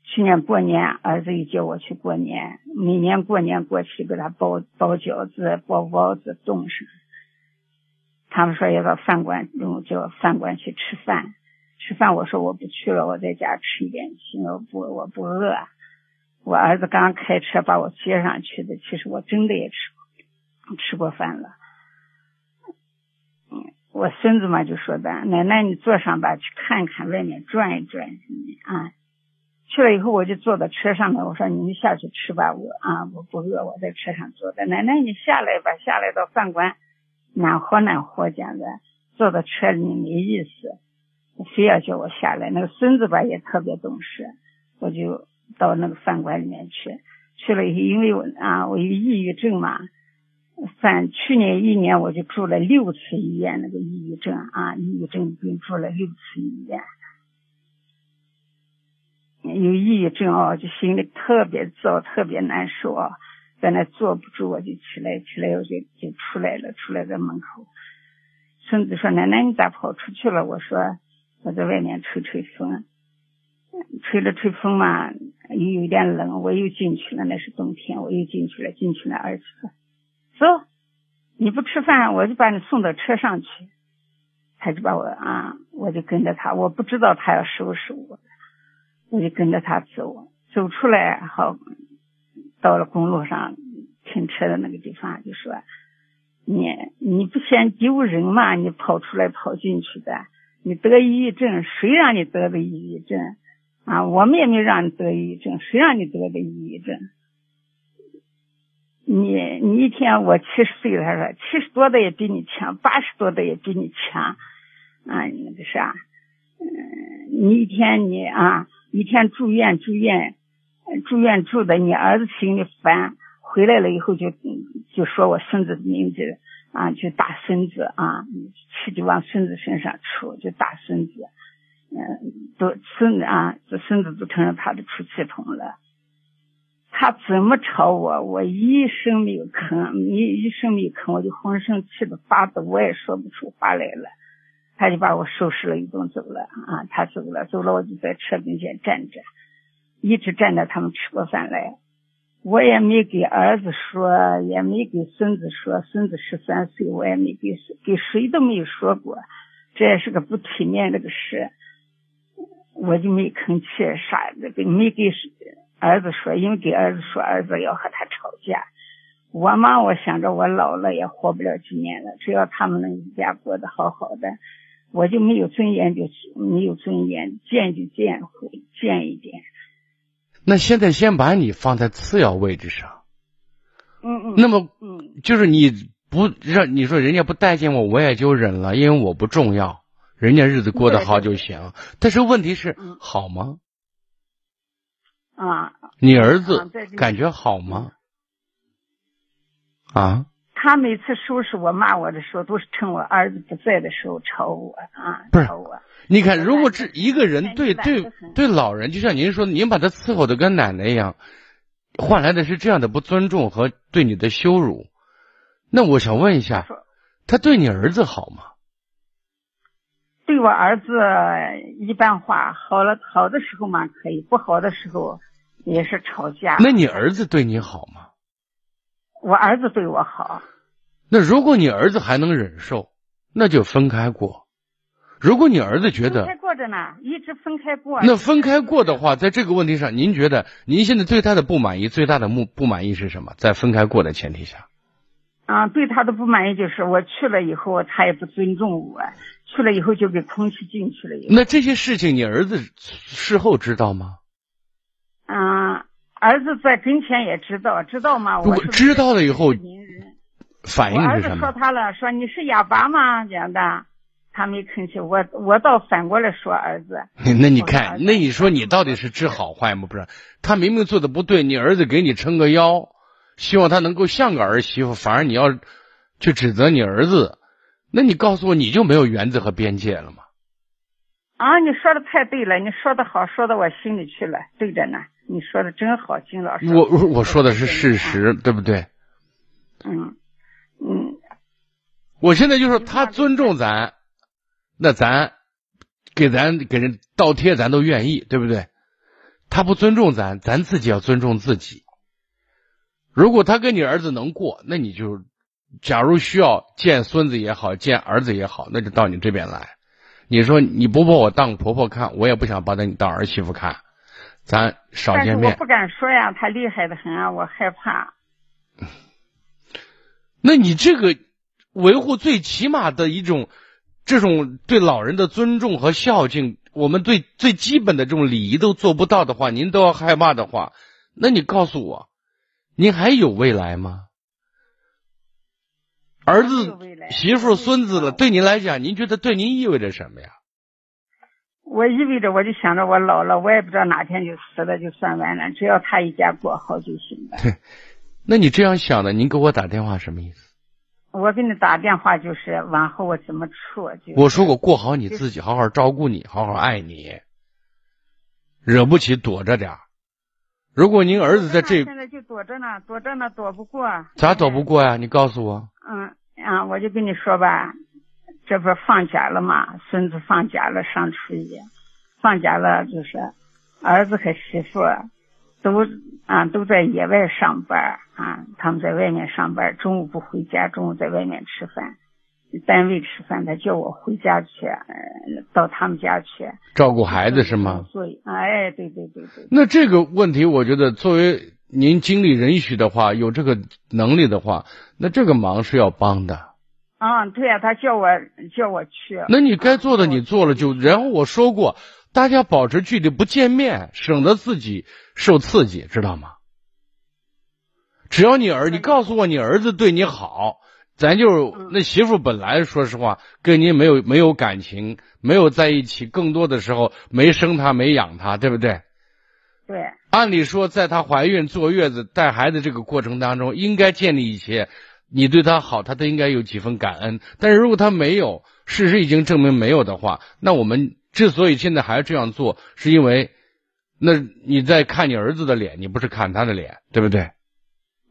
去年过年儿子又叫我去过年，每年过年过去给他包包饺子、包包子、冻上。他们说要到饭馆，用叫饭馆去吃饭。吃饭，我说我不去了，我在家吃一点行，我不我不饿。我儿子刚开车把我接上去的，其实我真的也吃吃过饭了。嗯，我孙子嘛就说的，奶奶你坐上吧，去看看外面转一转啊。去了以后我就坐到车上面，我说你们下去吃吧，我啊我不饿，我在车上坐的。奶奶你下来吧，下来到饭馆。暖和暖和，讲的坐到车里没意思，非要叫我下来。那个孙子吧也特别懂事，我就到那个饭馆里面去。去了以后，因为我啊，我有抑郁症嘛，反去年一年我就住了六次医院，那个抑郁症啊，抑郁症病住了六次医院。有抑郁症哦，就心里特别糟，特别难受啊。在那坐不住，我就起来，起来我就就出来了，出来在门口。孙子说：“奶奶，你咋跑出去了？”我说：“我在外面吹吹风，吹了吹风嘛，又有点冷，我又进去了。那是冬天，我又进去了，进去了。儿子说：“走，你不吃饭，我就把你送到车上去。”他就把我啊，我就跟着他，我不知道他要收拾我，我就跟着他走，走出来好。到了公路上停车的那个地方，就说：“你你不嫌丢人吗？你跑出来跑进去的，你得抑郁症，谁让你得的抑郁症？啊，我们也没让你得抑郁症，谁让你得的抑郁症？你你一天我七十岁了，他说七十多的也比你强，八十多的也比你强，啊，那个啥，嗯，你一天你啊，一天住院住院，住院住的，你儿子心里烦，回来了以后就就说我孙子的名字啊，就打孙子啊，气就往孙子身上出，就打孙子，嗯，都孙子啊，这孙子都成了他的出气筒了。他怎么吵我，我一声没有吭，一一声没有吭，我就浑身气得发抖，我也说不出话来了。他就把我收拾了一顿走了啊，他走了，走了，我就在车跟前站着，一直站着他们吃过饭来。我也没给儿子说，也没给孙子说，孙子十三岁，我也没给给谁都没有说过，这也是个不体面的个事，我就没吭气，啥那个没给。儿子说，因为给儿子说，儿子要和他吵架。我嘛，我想着我老了也活不了几年了，只要他们能一家过得好好的，我就没有尊严，就没有尊严，见就见回见一点。那现在先把你放在次要位置上。嗯嗯。那么，嗯，就是你不让你说人家不待见我，我也就忍了，因为我不重要，人家日子过得好就行。但是问题是，好吗？啊，你儿子感觉好吗？啊？他每次收拾我、骂我的时候，都是趁我儿子不在的时候吵我啊，吵我。你看，如果这一个人对对对老人，就像您说，您把他伺候的跟奶奶一样，换来的是这样的不尊重和对你的羞辱。那我想问一下，他对你儿子好吗？对我儿子一般化，好了好的时候嘛可以，不好的时候也是吵架。那你儿子对你好吗？我儿子对我好。那如果你儿子还能忍受，那就分开过。如果你儿子觉得分开过着呢，一直分开过。那分开过的话，在这个问题上，您觉得您现在对他的不满意最大的不不满意是什么？在分开过的前提下。啊，对他的不满意就是我去了以后，他也不尊重我。去了以后就给空气进去了。那这些事情你儿子事后知道吗？嗯，儿子在跟前也知道，知道吗？我知道了以后，反应是什么？儿子说他了，说你是哑巴吗？这样的，他没吭气。我我倒反过来说儿子。那你看，那你说你到底是治好坏吗？不是，他明明做的不对，你儿子给你撑个腰。希望他能够像个儿媳妇，反而你要去指责你儿子，那你告诉我，你就没有原则和边界了吗？啊，你说的太对了，你说的好，说到我心里去了，对着呢。你说的真好，金老师。我我说的是事实，对不对？嗯嗯。我现在就说他尊重咱，那咱给咱给人倒贴，咱都愿意，对不对？他不尊重咱，咱自己要尊重自己。如果他跟你儿子能过，那你就，假如需要见孙子也好，见儿子也好，那就到你这边来。你说你不把我当婆婆看，我也不想把你当儿媳妇看，咱少见面。我不敢说呀，他厉害的很啊，我害怕。那你这个维护最起码的一种，这种对老人的尊重和孝敬，我们对最基本的这种礼仪都做不到的话，您都要害怕的话，那你告诉我。您还有未来吗？儿子、媳妇、孙子了，对您来讲，您觉得对您意味着什么呀？我意味着，我就想着我老了，我也不知道哪天就死了，就算完了。只要他一家过好就行了。对，那你这样想的，您给我打电话什么意思？我给你打电话就是往后我怎么处？我说我过好你自己，好好照顾你，好好爱你，惹不起躲着点儿。如果您儿子在这，现在就躲着呢，躲着呢，躲不过。咋躲不过呀？你告诉我。嗯啊，我就跟你说吧，这不放假了嘛，孙子放假了，上初一，放假了就是，儿子和媳妇都啊都在野外上班啊，他们在外面上班，中午不回家，中午在外面吃饭。单位吃饭，他叫我回家去，到他们家去照顾孩子是吗？对，哎，对对对对。那这个问题，我觉得作为您精力允许的话，有这个能力的话，那这个忙是要帮的。啊，对呀，他叫我叫我去。那你该做的你做了就，然后我说过，大家保持距离，不见面，省得自己受刺激，知道吗？只要你儿，你告诉我你儿子对你好。咱就那媳妇本来说实话跟您没有没有感情，没有在一起，更多的时候没生他没养他，对不对？对。按理说，在她怀孕、坐月子、带孩子这个过程当中，应该建立一些你对他好，他都应该有几分感恩。但是如果他没有，事实已经证明没有的话，那我们之所以现在还这样做，是因为那你在看你儿子的脸，你不是看他的脸，对不对？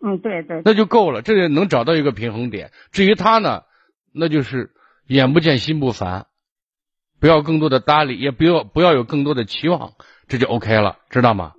嗯，对对，那就够了，这也能找到一个平衡点。至于他呢，那就是眼不见心不烦，不要更多的搭理，也不要不要有更多的期望，这就 OK 了，知道吗？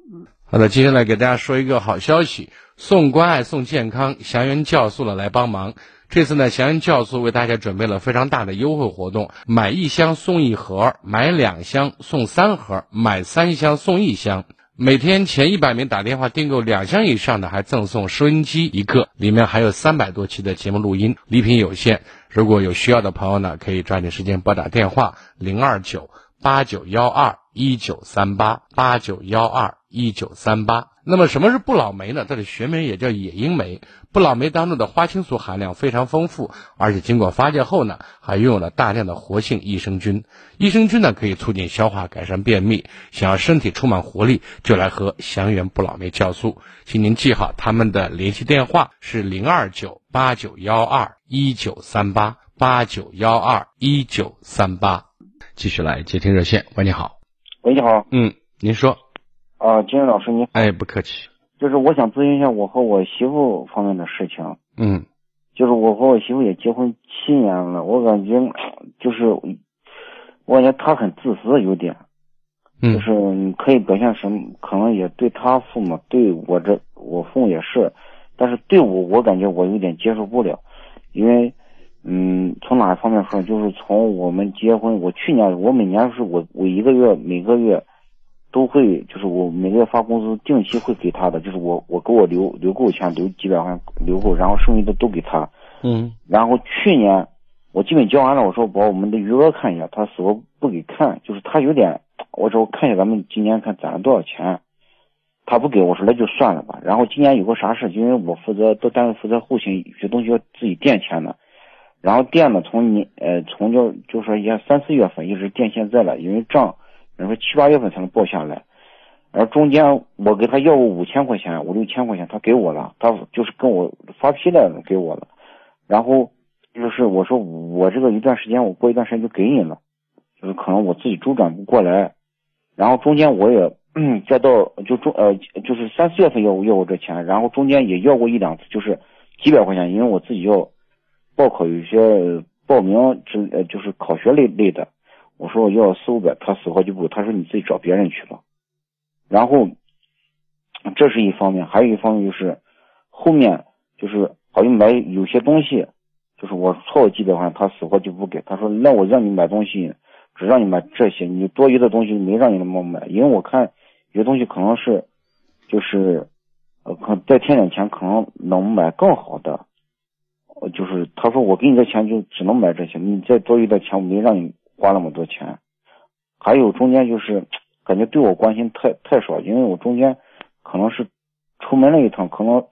好的，接下来给大家说一个好消息，送关爱送健康，祥源酵素了来帮忙。这次呢，祥源酵素为大家准备了非常大的优惠活动，买一箱送一盒，买两箱送三盒，买三箱送一箱。每天前一百名打电话订购两箱以上的，还赠送收音机一个，里面还有三百多期的节目录音。礼品有限，如果有需要的朋友呢，可以抓紧时间拨打电话零二九八九幺二一九三八八九幺二一九三八。那么什么是不老梅呢？它的学名也叫野樱梅。不老梅当中的花青素含量非常丰富，而且经过发酵后呢，还拥有了大量的活性益生菌。益生菌呢可以促进消化、改善便秘。想要身体充满活力，就来喝祥源不老梅酵素。请您记好他们的联系电话是零二九八九幺二一九三八八九幺二一九三八。继续来接听热线，喂，你好。喂，你好。嗯，您说。啊，金瑞老师，您好。哎，不客气。就是我想咨询一下我和我媳妇方面的事情。嗯，就是我和我媳妇也结婚七年了，我感觉就是，我感觉她很自私，有点，就是可以表现什么，可能也对她父母，对我这我父母也是，但是对我，我感觉我有点接受不了，因为，嗯，从哪一方面说，就是从我们结婚，我去年我每年是我我一个月每个月。都会，就是我每个月发工资，定期会给他的，就是我我给我留留够钱，留几百块留够，然后剩余的都给他。嗯。然后去年我基本交完了，我说把我们的余额看一下，他死活不给看，就是他有点，我说我看一下咱们今年看攒了多少钱，他不给我说那就算了吧。然后今年有个啥事，因为我负责到单位负责后勤，有些东西要自己垫钱的，然后垫呢从年呃从就就说也三四月份一直垫现在了，因为账。人说七八月份才能报下来，而中间我给他要过五千块钱、五六千块钱，他给我了，他就是跟我发批的给我了，然后就是我说我这个一段时间，我过一段时间就给你了，就是可能我自己周转不过来，然后中间我也再到就中呃就是三四月份要要我这钱，然后中间也要过一两次，就是几百块钱，因为我自己要报考有些报名之呃就是考学类类的。我说我要四五百，他死活就不给，他说你自己找别人去吧。然后这是一方面，还有一方面就是后面就是好像买有些东西，就是我凑几百块，他死活就不给。他说那我让你买东西，只让你买这些，你多余的东西没让你那么买，因为我看有些东西可能是就是呃可再添点钱可能能买更好的。就是他说我给你的钱就只能买这些，你再多余的钱我没让你。花那么多钱，还有中间就是感觉对我关心太太少，因为我中间可能是出门了一趟，可能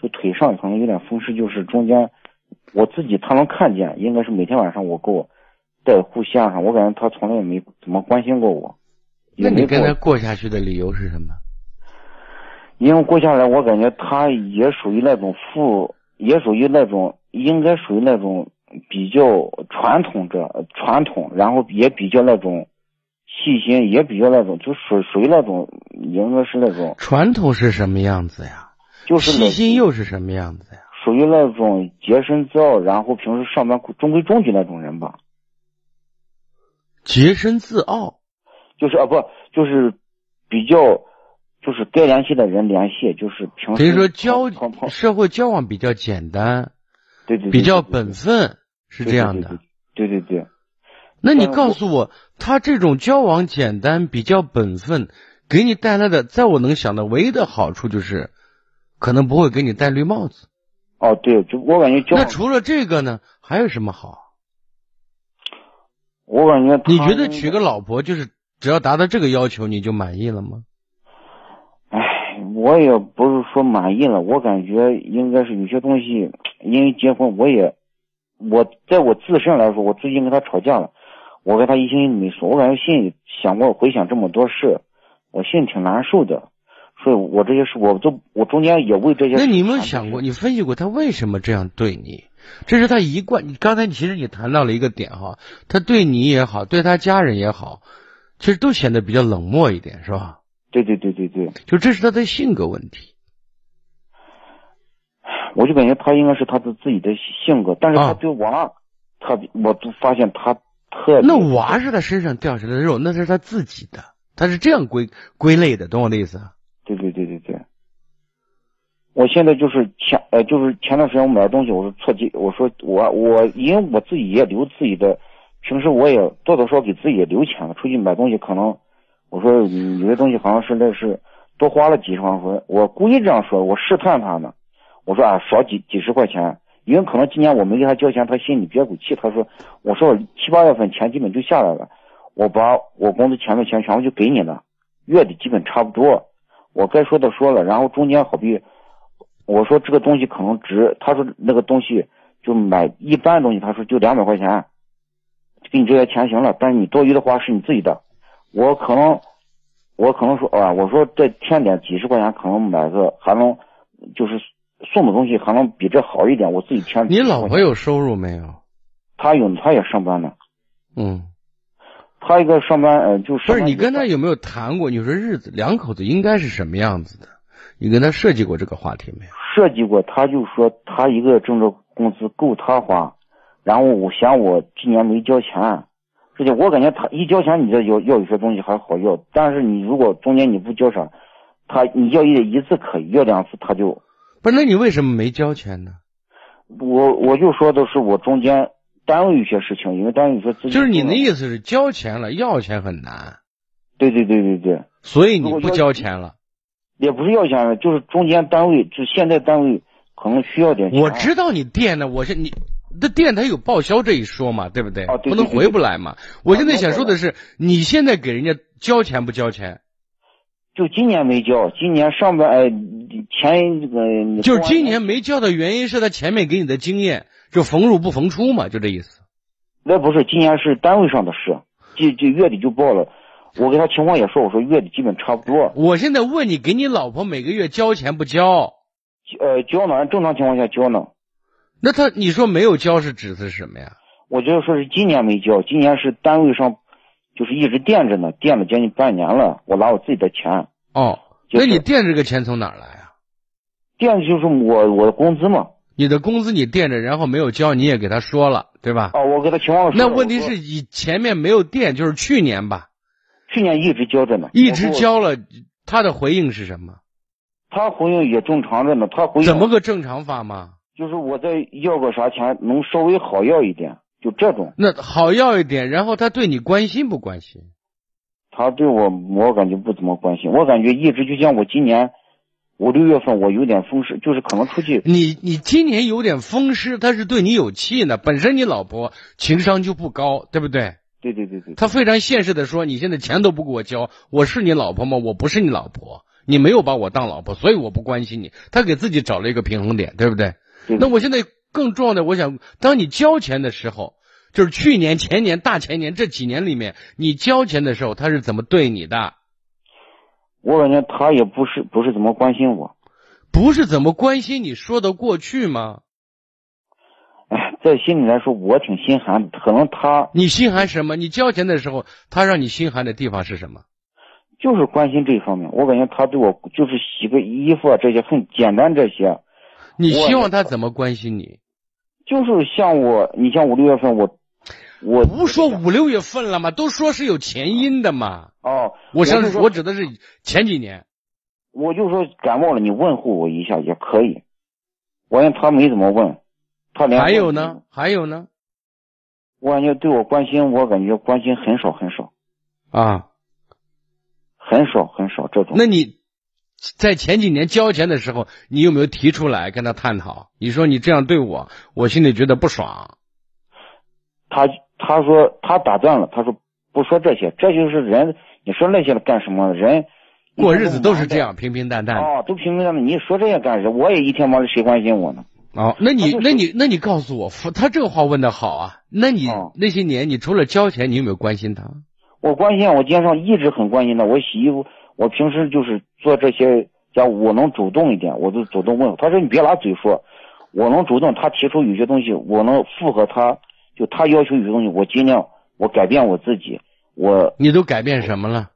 就腿上可能有点风湿，就是中间我自己他能看见，应该是每天晚上我给我带护膝上，我感觉他从来也没怎么关心过我。那你跟他过下去的理由是什么？因为过下来，我感觉他也属于那种负，也属于那种应该属于那种。比较传统这，传统，然后也比较那种细心，也比较那种，就属属于那种，应该是那种传统是什么样子呀？就是细心又是什么样子呀？属于那种洁身自傲，然后平时上班中规中矩那种人吧。洁身自傲，就是啊，不就是比较，就是该联系的人联系，就是平时。等于说交社会交往比较简单。对对，比较本分是这样的。对对对。那你告诉我，他这种交往简单、比较本分，给你带来的，在我能想的唯一的好处就是，可能不会给你戴绿帽子。哦，对，就我感觉交。那除了这个呢，还有什么好？我感觉。你觉得娶个老婆就是只要达到这个要求你就满意了吗？我也不是说满意了，我感觉应该是有些东西。因为结婚，我也我在我自身来说，我最近跟他吵架了，我跟他一心没说，我感觉心里想过回想这么多事，我心里挺难受的。所以我这些事，我都我中间也为这些。那你有没有想过，你分析过他为什么这样对你？这是他一贯。你刚才其实你谈到了一个点哈，他对你也好，对他家人也好，其实都显得比较冷漠一点，是吧？对对对对对，就这是他的性格问题。我就感觉他应该是他的自己的性格，但是他对娃，特别我都发现他特那娃是他身上掉下来的肉，那是他自己的，他是这样归归类的，懂我的意思？对对对对对，我现在就是前呃，就是前段时间我买东西，我说错记，我说我我因为我自己也留自己的，平时我也多多少少给自己也留钱了，出去买东西可能我说有些东西好像是那是多花了几十块钱，我故意这样说，我试探他呢，我说啊少几几十块钱，因为可能今年我没给他交钱，他心里憋股气，他说我说七八月份钱基本就下来了，我把我工资前的钱全部就给你了，月底基本差不多。我该说的说了，然后中间好比我说这个东西可能值，他说那个东西就买一般东西，他说就两百块钱，给你这些钱行了，但是你多余的花是你自己的。我可能我可能说啊，我说再添点几十块钱，可能买个还能就是送的东西还能比这好一点，我自己添。你老婆有收入没有？她有，她也上班呢。嗯。他一个上班，呃，就是不是你跟他有没有谈过？你说日子两口子应该是什么样子的？你跟他设计过这个话题没有？设计过，他就说他一个挣着工资够他花，然后我嫌我今年没交钱，而且我感觉他一交钱，你这要要有些东西还好要，但是你如果中间你不交啥，他你要一一次可以，要两次他就不是？那你为什么没交钱呢？我我就说的是我中间。单位一些事情，因为单位说自己就是你的意思是交钱了，要钱很难。对对对对对。所以你不交钱了。也不是要钱了，就是中间单位，就现在单位可能需要点钱。我知道你垫的，我是你的店，它有报销这一说嘛，对不对？啊，不能回不来嘛。我现在想说的是，你现在给人家交钱不交钱？就今年没交，今年上半哎前这个。就是今年没交的原因是他前面给你的经验。就逢入不逢出嘛，就这意思。那不是，今年是单位上的事，就就月底就报了。我给他情况也说，我说月底基本差不多。我现在问你，给你老婆每个月交钱不交？呃，交呢，正常情况下交呢。那他你说没有交是指的是什么呀？我觉得说是今年没交，今年是单位上就是一直垫着呢，垫了将近半年了。我拿我自己的钱。哦，那你垫这个钱从哪来啊？垫就是我我的工资嘛。你的工资你垫着，然后没有交，你也给他说了，对吧？哦，我给他情况说。那问题是以前面没有垫，就是去年吧？去年一直交着呢。一直交了，他的回应是什么？他回应也正常着呢，他回应怎么个正常法吗？就是我再要个啥钱，能稍微好要一点，就这种。那好要一点，然后他对你关心不关心？他对我，我感觉不怎么关心。我感觉一直就像我今年。五六月份我有点风湿，就是可能出去。你你今年有点风湿，他是对你有气呢。本身你老婆情商就不高，对不对？对对对对。他非常现实的说：“你现在钱都不给我交，我是你老婆吗？我不是你老婆，你没有把我当老婆，所以我不关心你。”他给自己找了一个平衡点，对不对？那我现在更重要的，我想，当你交钱的时候，就是去年、前年、大前年这几年里面，你交钱的时候，他是怎么对你的？我感觉他也不是不是怎么关心我，不是怎么关心你说得过去吗？哎，在心里来说，我挺心寒。可能他你心寒什么？你交钱的时候，他让你心寒的地方是什么？就是关心这一方面。我感觉他对我就是洗个衣服啊，这些很简单这些。你希望他怎么关心你？就是像我，你像五六月份我。我不说五六月份了吗？都说是有前因的嘛。哦，我想我指的是前几年。我就说感冒了，你问候我一下也可以。我感觉他没怎么问，他连还有呢？还有呢？我感觉对我关心，我感觉关心很少很少。啊，很少很少这种。那你在前几年交钱的时候，你有没有提出来跟他探讨？你说你这样对我，我心里觉得不爽。他。他说他打断了，他说不说这些，这就是人。你说那些干什么？人过日子都是这样平平淡淡。哦，都平平淡淡。你说这些干什么？我也一天忙着，谁关心我呢？哦，那你那你那你告诉我，他这个话问的好啊。那你那些年，你除了交钱，你有没有关心他？我关心，我今天上一直很关心他。我洗衣服，我平时就是做这些家务，我能主动一点，我就主动问。他说你别拿嘴说，我能主动。他提出有些东西，我能符合他，就他要求有些东西，我尽量我改变我自己。我你都改变什么了？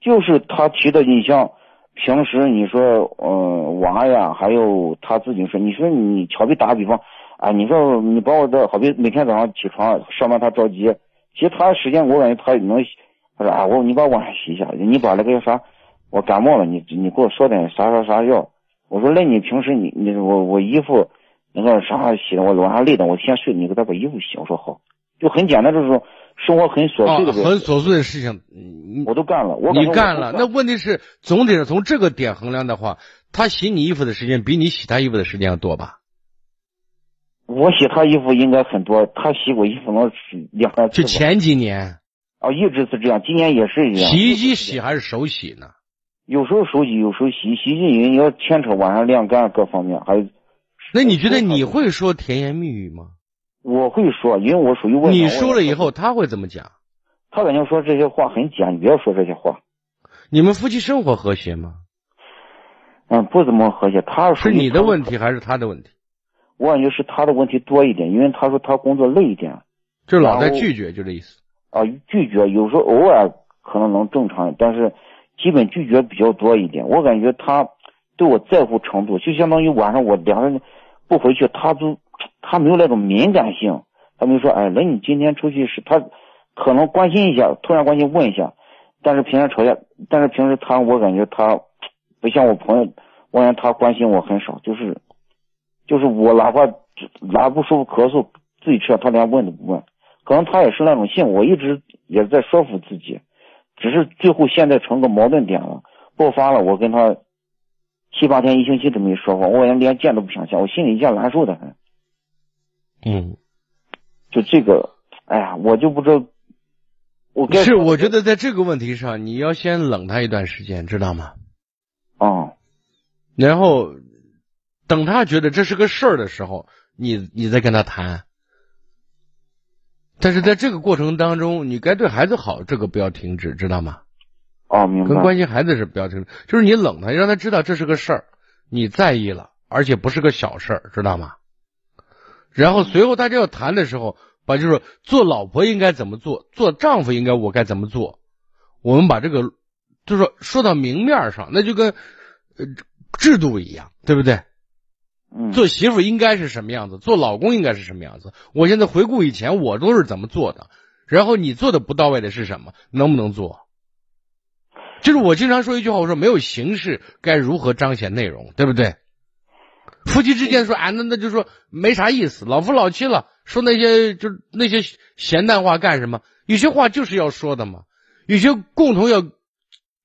就是他提的，你像平时你说，嗯，娃呀，还有他自己说，你说你瞧比打个比方。啊，你说你把我这好比每天早上起床上班他着急，其实他时间我感觉他能，他说啊我你把碗洗一下，你把那个啥，我感冒了，你你给我说点啥啥啥药。我说那你平时你你我我衣服那个啥洗的，我晚上累的，我先睡，你给他把衣服洗。我说好，就很简单，就是说生活很琐碎的，很琐碎的事情，我都干了。我你干了，那问题是总得是从这个点衡量的话，他洗你衣服的时间比你洗他衣服的时间要多吧？我洗他衣服应该很多，他洗我衣服能洗两三次。就前几年，哦，一直是这样，今年也是一样。洗衣机洗还是手洗呢？有时候手洗，有时候洗。洗衣机你要牵扯晚上晾干各方面，还有。那你觉得你会说甜言蜜语吗？我会说，因为我属于问。你说了以后，他会怎么讲？他感觉说这些话很假，你不要说这些话。你们夫妻生活和谐吗？嗯，不怎么和谐。他是你的问题还是他的问题？我感觉是他的问题多一点，因为他说他工作累一点，就老在拒绝，就这意思。啊，拒绝有时候偶尔可能能正常，但是基本拒绝比较多一点。我感觉他对我在乎程度，就相当于晚上我两个人不回去，他都他没有那种敏感性。他没说，哎，那你今天出去是？他可能关心一下，突然关心问一下，但是平时吵架，但是平时他我感觉他不像我朋友，我感觉他关心我很少，就是。就是我哪怕哪不舒服咳嗽自己吃，他连问都不问。可能他也是那种性，我一直也在说服自己，只是最后现在成个矛盾点了，爆发了。我跟他七八天一星期都没说话，我连连见都不想见，我心里一下难受的很。嗯，就这个，哎呀，我就不知道。我是我觉得在这个问题上，你要先冷他一段时间，知道吗？哦，然后。等他觉得这是个事儿的时候，你你再跟他谈。但是在这个过程当中，你该对孩子好，这个不要停止，知道吗？哦，明白。跟关心孩子是不要停止，就是你冷他，让他知道这是个事儿，你在意了，而且不是个小事儿，知道吗？然后随后大家要谈的时候，把就是做老婆应该怎么做，做丈夫应该我该怎么做，我们把这个就是说说到明面上，那就跟呃制度一样，对不对？做媳妇应该是什么样子？做老公应该是什么样子？我现在回顾以前，我都是怎么做的。然后你做的不到位的是什么？能不能做？就是我经常说一句话，我说没有形式，该如何彰显内容？对不对？夫妻之间说啊，那那就说没啥意思，老夫老妻了，说那些就那些闲淡话干什么？有些话就是要说的嘛，有些共同要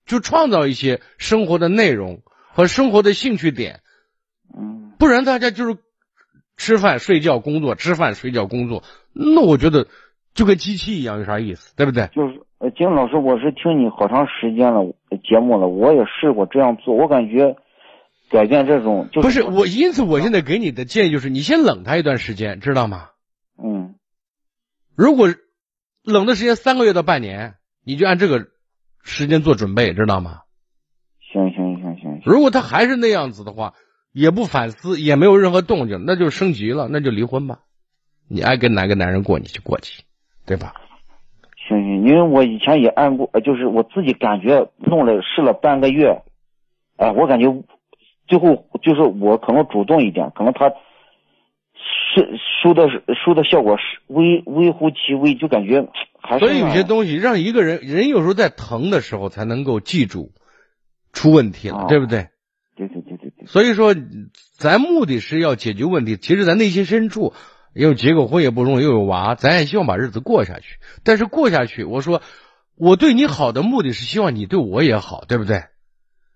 就创造一些生活的内容和生活的兴趣点。嗯，不然大家就是吃饭睡觉工作，吃饭睡觉工作，那我觉得就跟机器一样，有啥意思？对不对？就是呃，金老师，我是听你好长时间了节目了，我也试过这样做，我感觉改变这种就不是我，因此我现在给你的建议就是，你先冷他一段时间，知道吗？嗯，如果冷的时间三个月到半年，你就按这个时间做准备，知道吗？行行行行行。如果他还是那样子的话。也不反思，也没有任何动静，那就升级了，那就离婚吧。你爱跟哪个男人过，你就过去，对吧？行行，因为我以前也按过，就是我自己感觉弄了试了半个月，哎，我感觉最后就是我可能主动一点，可能他是收的收的效果是微微乎其微，就感觉还是。所以有些东西让一个人人有时候在疼的时候才能够记住出问题了，对不对？对对对对对，所以说，咱目的是要解决问题。其实咱内心深处，又结过婚也不容易，又有娃，咱也希望把日子过下去。但是过下去，我说我对你好的目的是希望你对我也好，对不对？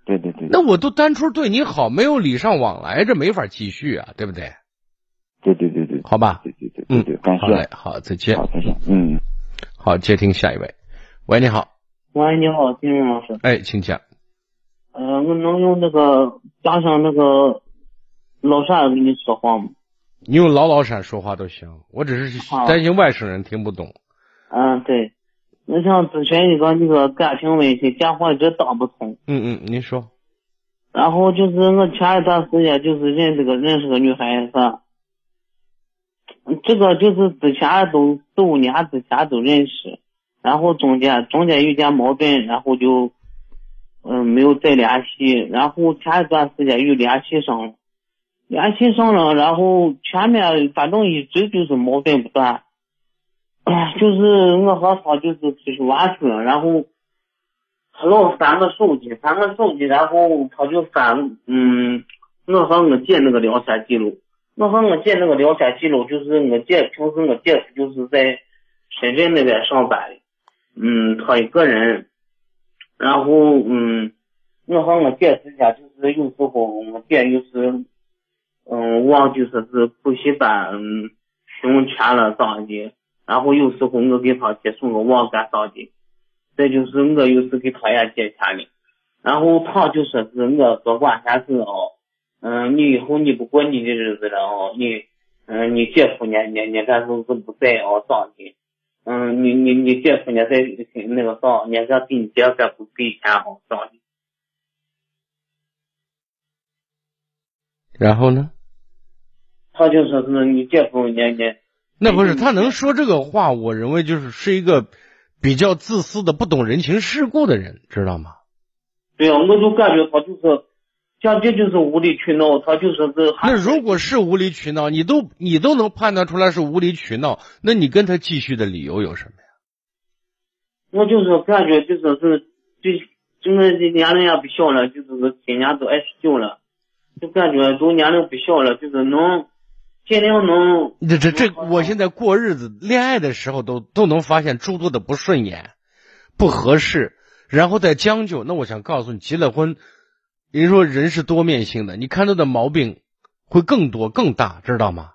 对对对。那我都单纯对你好，没有礼尚往来，这没法继续啊，对不对？对对对对，好吧。对对对，嗯，感谢。好嘞，好，再见。好，再见。嗯，好，接听下一位。喂，你好。喂，你好，金荣老师。哎，请讲。呃，我能用那个加上那个老陕跟你说话吗？你用老老陕说话都行，我只是担心外省人听不懂。嗯，对。我想咨询一个那个感情问题，电话一直打不通。嗯嗯，您说。然后就是我前一段时间就是认识个认识个女孩子，这个就是之前都四五年之前都认识，然后中间中间有点矛盾，然后就嗯没有再联系，然后前一段时间又联系上了，联系上了，然后前面反正一直就是矛盾不断。哎，就是我和他就是出去玩去了，然后他老翻我手机，翻我手机，然后他就翻，嗯，我和我姐那个聊天记录，我和我姐那个聊天记录就是我姐平时我姐就是在深圳那边上班。的，嗯，他一个人，然后嗯，我和我姐之间就是有时候我姐又是，嗯，忘记说是补习班嗯用钱了咋的。然后有时候我给他接送个网干啥的，再就是我有时给他也借钱的，然后他就说是我多管闲事哦，嗯，你以后你不过你的日子了哦，你，嗯，你姐夫呢，你你这都是不在哦咋的，嗯，你你你姐夫呢在那个啥，人家给你姐夫不给钱哦咋的？然后呢？他就说是你姐夫呢呢。那不是他能说这个话，我认为就是是一个比较自私的、不懂人情世故的人，知道吗？对啊，我就感觉他就是讲这就是无理取闹，他就说是。那如果是无理取闹，你都你都能判断出来是无理取闹，那你跟他继续的理由有什么呀？我就是感觉就说是，就就那年龄也不小了，就是今年都二十九了，就感觉都年龄不小了，就是能。尽量能，这这这，我现在过日子，恋爱的时候都都能发现诸多的不顺眼、不合适，然后再将就。那我想告诉你，结了婚，人说人是多面性的，你看他的毛病会更多更大，知道吗？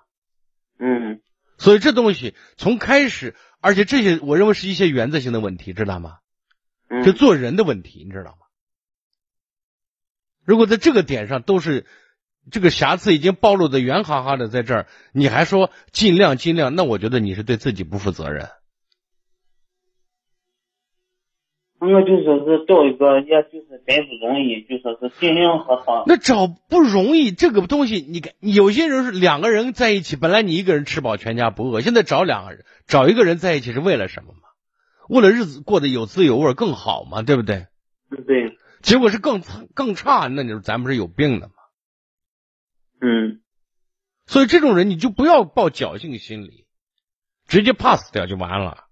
嗯。所以这东西从开始，而且这些我认为是一些原则性的问题，知道吗？嗯。就做人的问题，你知道吗？如果在这个点上都是。这个瑕疵已经暴露的圆哈哈的在这儿，你还说尽量尽量？那我觉得你是对自己不负责任。我就说是找一个，也就是真不容易，就说是尽量和他。那找不容易，这个东西，你看，有些人是两个人在一起，本来你一个人吃饱全家不饿，现在找两个人，找一个人在一起是为了什么嘛？为了日子过得有滋有味更好嘛？对不对？对。结果是更更差，那你说咱们是有病的吗？嗯，所以这种人你就不要抱侥幸心理，直接 pass 掉就完了。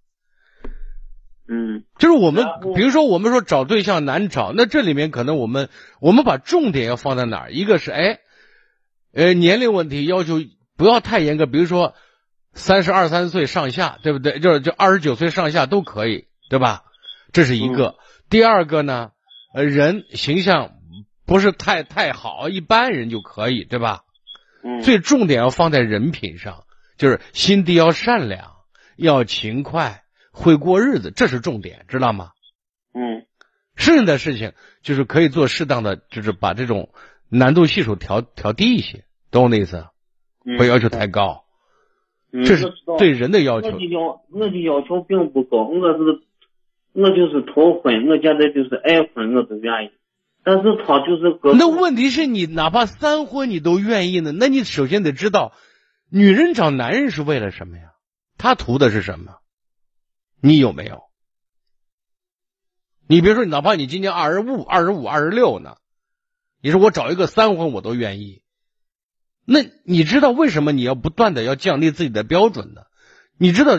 嗯，就是我们，比如说我们说找对象难找，那这里面可能我们我们把重点要放在哪儿？一个是哎，呃，年龄问题要求不要太严格，比如说三十二三岁上下，对不对？就是就二十九岁上下都可以，对吧？这是一个。第二个呢，呃，人形象。不是太太好，一般人就可以，对吧？嗯。最重点要放在人品上，就是心地要善良，要勤快，会过日子，这是重点，知道吗？嗯。剩下的事情就是可以做适当的，就是把这种难度系数调调低一些，懂我的意思？不要求太高。嗯。这是对人的要求。我的要我的要求并不高，我是我就是头婚，我现在就是爱婚，我都愿意。但是他就是个那问题是你哪怕三婚你都愿意呢？那你首先得知道，女人找男人是为了什么呀？她图的是什么？你有没有？你别说，哪怕你今年二十五、二十五、二十六呢，你说我找一个三婚我都愿意。那你知道为什么你要不断的要降低自己的标准呢？你知道，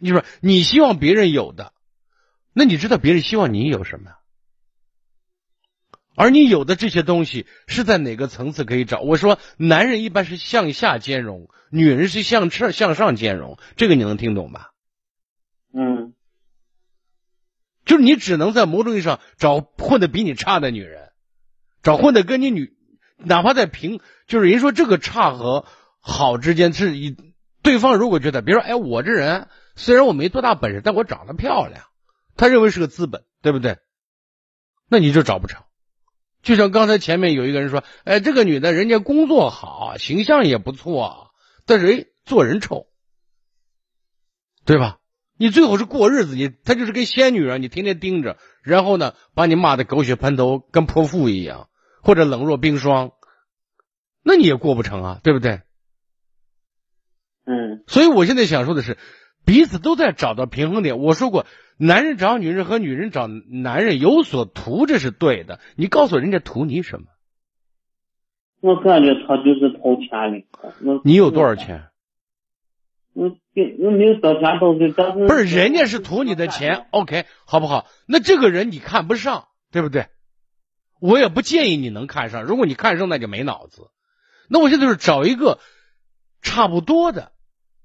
你说你希望别人有的，那你知道别人希望你有什么？而你有的这些东西是在哪个层次可以找？我说，男人一般是向下兼容，女人是向上向上兼容，这个你能听懂吧？嗯，就是你只能在某种意义上找混的比你差的女人，找混的跟你女，哪怕在平，就是人说这个差和好之间是以对方如果觉得，比如说，哎，我这人虽然我没多大本事，但我长得漂亮，他认为是个资本，对不对？那你就找不成。就像刚才前面有一个人说，哎，这个女的人家工作好，形象也不错，但是哎，做人丑，对吧？你最后是过日子，你他就是跟仙女啊，你天天盯着，然后呢，把你骂的狗血喷头，跟泼妇一样，或者冷若冰霜，那你也过不成啊，对不对？嗯，所以我现在想说的是，彼此都在找到平衡点。我说过，男人找女人和女人找男人有所图，这是对的。你告诉人家图你什么？我感觉他就是图钱的。你有多少钱？我我没有找钱东西，但是不是人家是图你的钱，OK 好不好？那这个人你看不上，对不对？我也不建议你能看上，如果你看上，那就没脑子。那我现在就是找一个差不多的，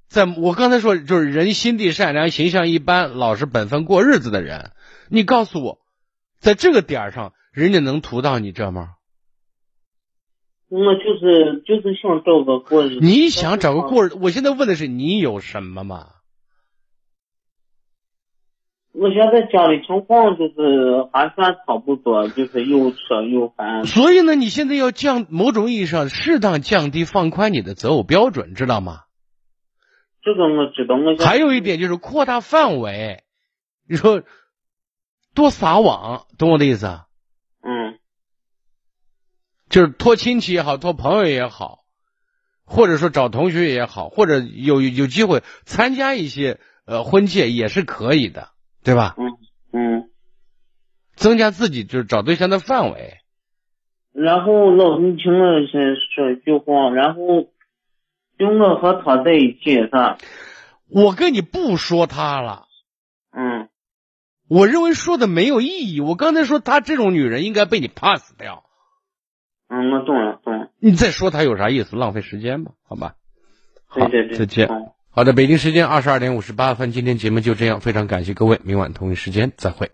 在我刚才说就是人心地善良、形象一般、老实本分过日子的人。你告诉我，在这个点上，人家能图到你这吗？我就是就是想找个过日子。你想找个过日子？我现在问的是你有什么嘛？我现在家里情况就是还算差不多，就是有车有房。所以呢，你现在要降某种意义上适当降低放宽你的择偶标准，知道吗？这个我知道，我还有一点就是扩大范围，你说多撒网，懂我的意思啊？嗯。就是托亲戚也好，托朋友也好，或者说找同学也好，或者有有机会参加一些呃婚介也是可以的，对吧？嗯嗯，增加自己就是找对象的范围。然后老你听了先说一句话，然后就我和他在一起是吧？我跟你不说他了。嗯。我认为说的没有意义。我刚才说她这种女人应该被你 pass 掉。嗯，我懂了，懂了。你再说他有啥意思？浪费时间嘛，好吧。对对对，再见。好的，北京时间二十二点五十八分，今天节目就这样，非常感谢各位，明晚同一时间再会。